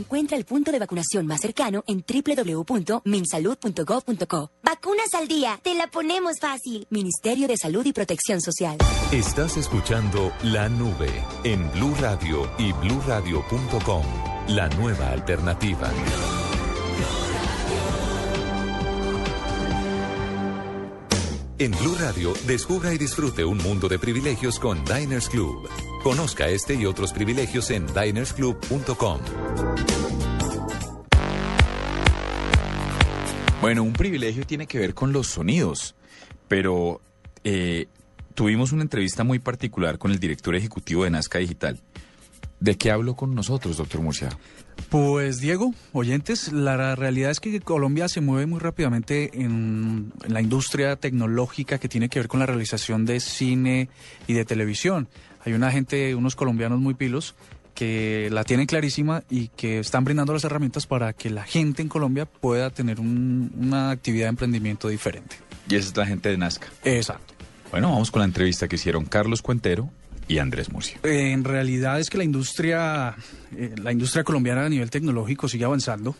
Encuentra el punto de vacunación más cercano en www.minsalud.gov.co. Vacunas al día, te la ponemos fácil. Ministerio de Salud y Protección Social. Estás escuchando La Nube en Blue Radio y bluradio.com. La nueva alternativa. En Blue Radio, descubra y disfrute un mundo de privilegios con Diners Club. Conozca este y otros privilegios en dinersclub.com. Bueno, un privilegio tiene que ver con los sonidos, pero eh, tuvimos una entrevista muy particular con el director ejecutivo de Nazca Digital. ¿De qué habló con nosotros, doctor Murcia? Pues Diego, oyentes, la realidad es que Colombia se mueve muy rápidamente en, en, la industria tecnológica que tiene que ver con la realización de cine y de televisión. Hay una gente, unos colombianos muy pilos que la tienen clarísima y que están brindando las herramientas para que la gente en Colombia pueda tener un, una actividad de emprendimiento diferente. Y esa es la gente de Nazca. Exacto. Bueno, vamos con la entrevista que hicieron Carlos Cuentero y Andrés Murcia. En realidad es que la industria, eh, la industria colombiana a nivel tecnológico sigue avanzando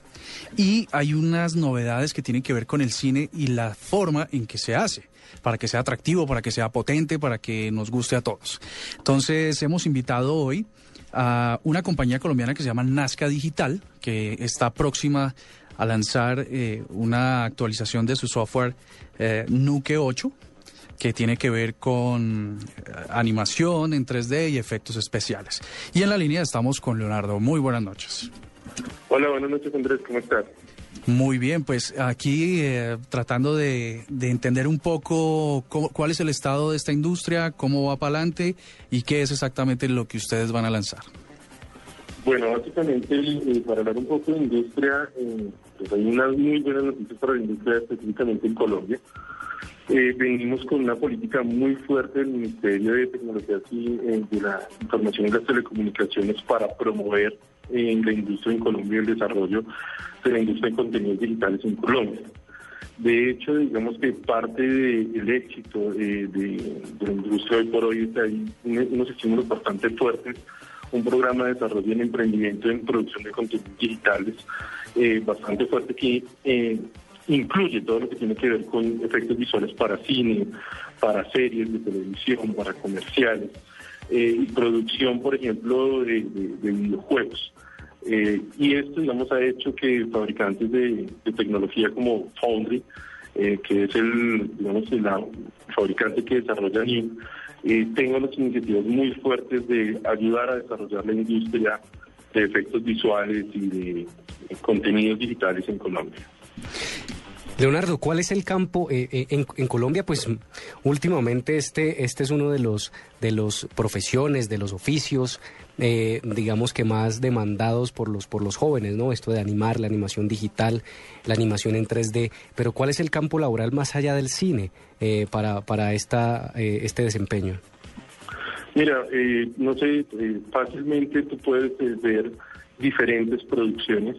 y hay unas novedades que tienen que ver con el cine y la forma en que se hace para que sea atractivo, para que sea potente, para que nos guste a todos. Entonces hemos invitado hoy a una compañía colombiana que se llama Nazca Digital, que está próxima a lanzar eh, una actualización de su software eh, Nuke 8 que tiene que ver con eh, animación en 3D y efectos especiales. Y en la línea estamos con Leonardo. Muy buenas noches. Hola, buenas noches Andrés, ¿cómo estás? Muy bien, pues aquí eh, tratando de, de, entender un poco cómo, cuál es el estado de esta industria, cómo va para adelante y qué es exactamente lo que ustedes van a lanzar. Bueno, básicamente eh, para hablar un poco de industria, eh, pues hay unas muy buenas noticias para la industria específicamente en Colombia. Eh, venimos con una política muy fuerte del Ministerio de Tecnologías y eh, de la Información y las Telecomunicaciones para promover en la industria en Colombia el desarrollo de la industria de contenidos digitales en Colombia. De hecho, digamos que parte del de, éxito eh, de, la industria hoy por hoy está ahí unos estímulos bastante fuertes, un programa de desarrollo en emprendimiento en producción de contenidos digitales eh, bastante fuerte que eh, incluye todo lo que tiene que ver con efectos visuales para cine, para series de televisión, para comerciales eh, y producción, por ejemplo, de, de, de videojuegos. Eh, y esto, digamos, ha hecho que fabricantes de, tecnología como Foundry eh, que es el, digamos, el fabricante que desarrolla NIM, tenga unas iniciativas muy fuertes de ayudar a desarrollar la industria de efectos visuales y de contenidos digitales en Colombia. Leonardo, ¿cuál es el campo eh, eh, en, Colombia? Pues últimamente este este es uno de los de los profesiones, de los oficios, eh, digamos que más demandados por los por los jóvenes, ¿no? Esto de animar, la animación digital, la animación en 3D. Pero ¿cuál es el campo laboral más allá del cine para para esta este desempeño? Mira, no sé, fácilmente tú puedes ver diferentes producciones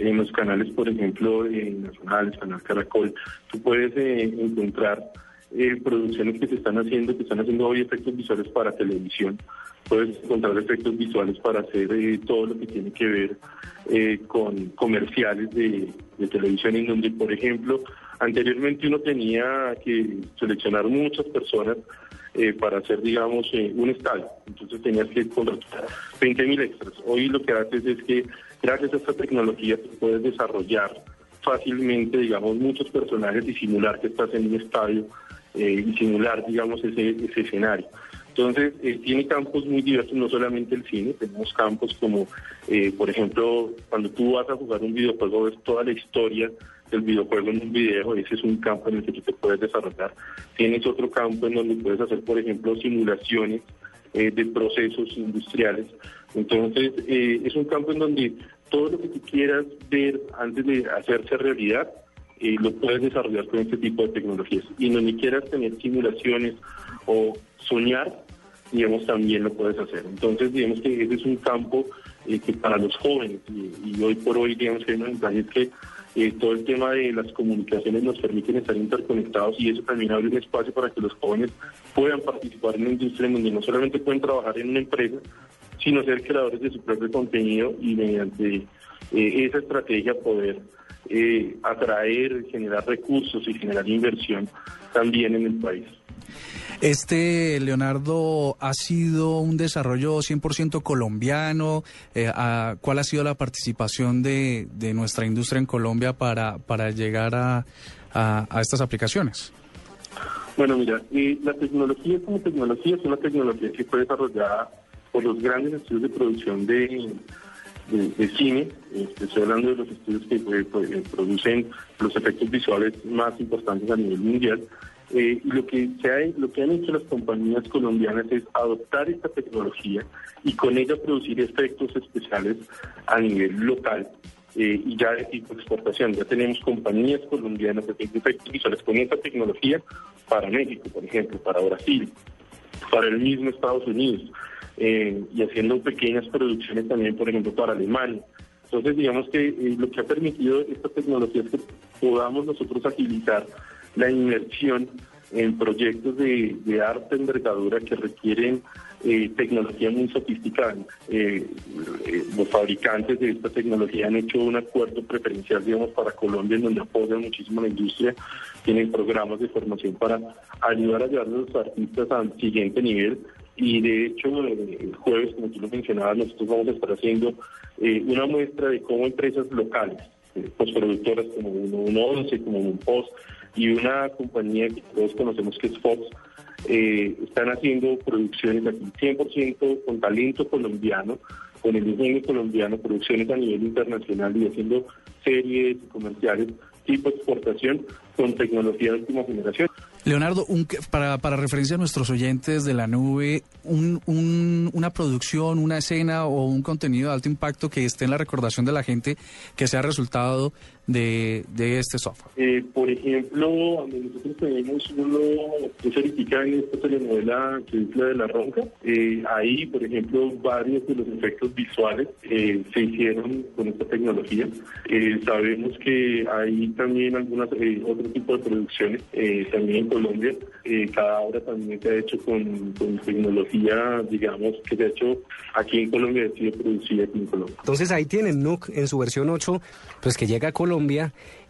en los canales, por ejemplo, en nacionales, Canal Caracol, tú puedes eh, encontrar eh, producciones que se están haciendo, que están haciendo hoy efectos visuales para televisión, puedes encontrar efectos visuales para hacer eh, todo lo que tiene que ver con comerciales de, de, televisión, en donde, por ejemplo, anteriormente uno tenía que seleccionar muchas personas para hacer, digamos, un estadio. Entonces tenías que contratar 20.000 extras. Hoy lo que haces es que gracias a esta tecnología tú puedes desarrollar fácilmente, digamos, muchos personajes y simular que estás en un estadio eh, y simular, digamos, ese, escenario. Entonces, eh, tiene campos muy diversos, no solamente el cine, tenemos campos como, eh, por ejemplo, cuando tú vas a jugar un videojuego, ves toda la historia del videojuego en un video, ese es un campo en el que tú te puedes desarrollar. Tienes otro campo en donde puedes hacer, por ejemplo, simulaciones de procesos industriales entonces, eh, es un campo en donde todo lo que tú quieras ver antes de hacerse realidad, eh, lo puedes desarrollar con este tipo de tecnologías. Y donde quieras tener simulaciones o soñar, digamos, también lo puedes hacer. Entonces, digamos que ese es un campo eh, que para los jóvenes, y, hoy por hoy, digamos que hay una ventaja es que todo el tema de las comunicaciones nos permiten estar interconectados y eso también abre un espacio para que los jóvenes puedan participar en una industria en donde no solamente pueden trabajar en una empresa, sino ser creadores de su propio contenido y mediante eh, esa estrategia poder eh, atraer, generar recursos y generar inversión también en el país. Este, Leonardo, ha sido un desarrollo 100% colombiano. Eh, ¿Cuál ha sido la participación de, nuestra industria en Colombia para, para llegar a, a, estas aplicaciones? Bueno, mira, la tecnología como tecnología es una tecnología que fue desarrollada por los grandes estudios de producción de, cine, este, estoy hablando de los estudios que eh, pues, eh, producen los efectos visuales más importantes a nivel mundial. Eh, lo que, se ha, lo que han hecho las compañías colombianas es adoptar esta tecnología y con ella producir efectos especiales a nivel local y ya de tipo exportación. Ya tenemos compañías colombianas de efectos visuales con esta tecnología para México, por ejemplo, para Brasil, para el mismo Estados Unidos. Eh, y haciendo pequeñas producciones también, por ejemplo, para Alemania. Entonces, digamos que eh, lo que ha permitido esta tecnología es que podamos nosotros agilizar la inversión en proyectos de, arte envergadura que requieren eh, tecnología muy sofisticada. los fabricantes de esta tecnología han hecho un acuerdo preferencial, digamos, para Colombia, en donde apoyan muchísimo la industria, tienen programas de formación para ayudar a llevar a los artistas al siguiente nivel y de hecho, el jueves, como tú lo mencionabas, nosotros vamos a estar haciendo eh, una muestra de cómo empresas locales, eh, pues productoras como 111, como un Post y una compañía que todos conocemos que es Fox, eh, están haciendo producciones aquí 100% con talento colombiano, con el diseño colombiano, producciones a nivel internacional y haciendo series comerciales tipo exportación con tecnología de última generación. Leonardo, para, para referencia a nuestros oyentes de la nube, un, una producción, una escena o un contenido de alto impacto que esté en la recordación de la gente que sea resultado de, de este software? Eh, por ejemplo, nosotros tenemos uno que certifica en esta telenovela que es la de La Ronca. Eh, ahí, por ejemplo, varios de los efectos visuales eh, se hicieron con esta tecnología. sabemos que hay también algunas otro tipo de producciones, también en Colombia. cada obra también se ha hecho con, con, tecnología, digamos, que se ha hecho aquí en Colombia, ha sido producida aquí en Colombia. Entonces ahí tienen NUC en su versión 8, pues que llega a Colombia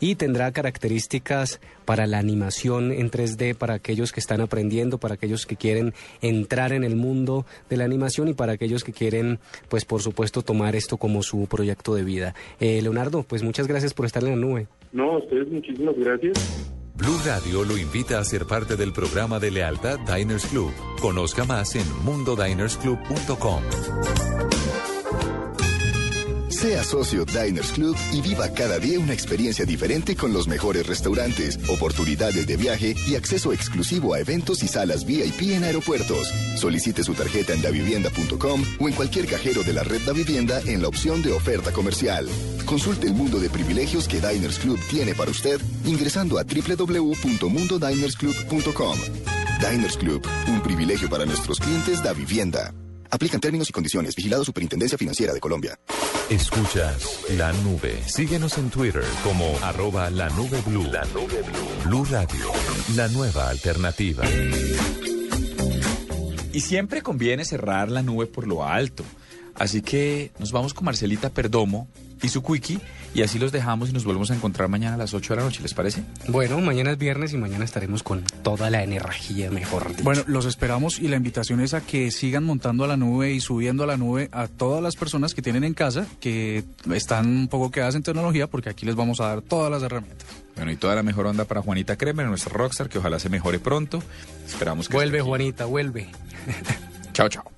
y tendrá características para la animación en 3D para aquellos que están aprendiendo, para aquellos que quieren entrar en el mundo de la animación y para aquellos que quieren, pues por supuesto, tomar esto como su proyecto de vida. Eh, Leonardo, pues muchas gracias por estar en la nube. No, a ustedes muchísimas gracias. Blue Radio lo invita a ser parte del programa de lealtad Diners Club. Conozca más en mundodinersclub.com. Sea socio Diners Club y viva cada día una experiencia diferente con los mejores restaurantes, oportunidades de viaje y acceso exclusivo a eventos y salas VIP en aeropuertos. Solicite su tarjeta en davivienda.com o en cualquier cajero de la red Da Vivienda en la opción de oferta comercial. Consulte el mundo de privilegios que Diners Club tiene para usted ingresando a www.mundodinersclub.com. Diners Club, un privilegio para nuestros clientes Da Vivienda. Aplican términos y condiciones. Vigilado Superintendencia Financiera de Colombia. Escuchas la nube. Síguenos en Twitter como arroba la nube blue. La nube blue. Blue Radio, la nueva alternativa. Y siempre conviene cerrar la nube por lo alto. Así que nos vamos con Marcelita Perdomo y su quickie y así los dejamos y nos volvemos a encontrar mañana a las 8 de la noche, ¿les parece? Bueno, mañana es viernes y mañana estaremos con toda la energía, mejor dicho. Bueno, los esperamos y la invitación es a que sigan montando a la nube y subiendo a la nube a todas las personas que tienen en casa, que están un poco quedadas en tecnología, porque aquí les vamos a dar todas las herramientas. Bueno, y toda la mejor onda para Juanita Kremer, nuestra rockstar, que ojalá se mejore pronto. Esperamos que... Vuelve, Juanita, vuelve. chao, chao.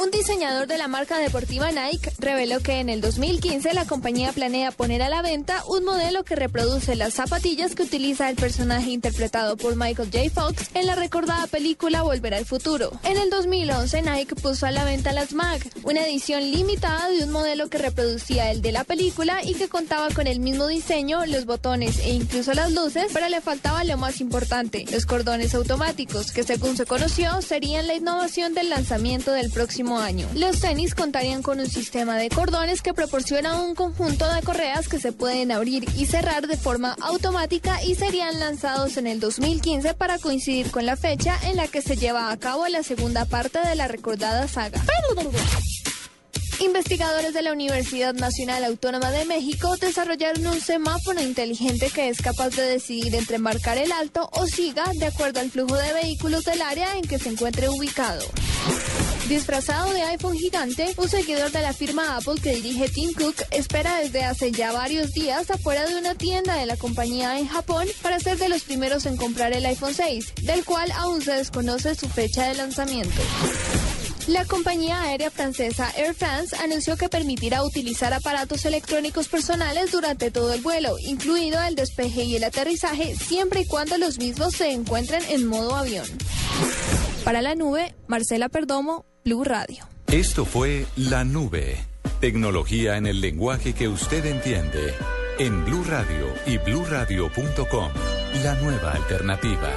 Un diseñador de la marca deportiva Nike reveló que en el 2015 la compañía planea poner a la venta un modelo que reproduce las zapatillas que utiliza el personaje interpretado por Michael J. Fox en la recordada película Volver al Futuro. En el 2011 Nike puso a la venta las Mag, una edición limitada de un modelo que reproducía el de la película y que contaba con el mismo diseño, los botones e incluso las luces, pero le faltaba lo más importante, los cordones automáticos, que según se conoció serían la innovación del lanzamiento del año. Los tenis contarían con un sistema de cordones que proporciona un conjunto de correas que se pueden abrir y cerrar de forma automática y serían lanzados en el 2015 para coincidir con la fecha en la que se lleva a cabo la segunda parte de la recordada saga. Investigadores de la Universidad Nacional Autónoma de México desarrollaron un semáforo inteligente que es capaz de decidir entre marcar el alto o siga de acuerdo al flujo de vehículos del área en que se encuentre ubicado. Disfrazado de iPhone gigante, un seguidor de la firma Apple que dirige Tim Cook espera desde hace ya varios días afuera de una tienda de la compañía en Japón para ser de los primeros en comprar el iPhone 6, del cual aún se desconoce su fecha de lanzamiento. La compañía aérea francesa Air France anunció que permitirá utilizar aparatos electrónicos personales durante todo el vuelo, incluido el despeje y el aterrizaje, siempre y cuando los mismos se encuentren en modo avión. Para la nube, Marcela Perdomo, Blue Radio. Esto fue La Nube. Tecnología en el lenguaje que usted entiende. En Blue Radio y bluradio.com. La nueva alternativa.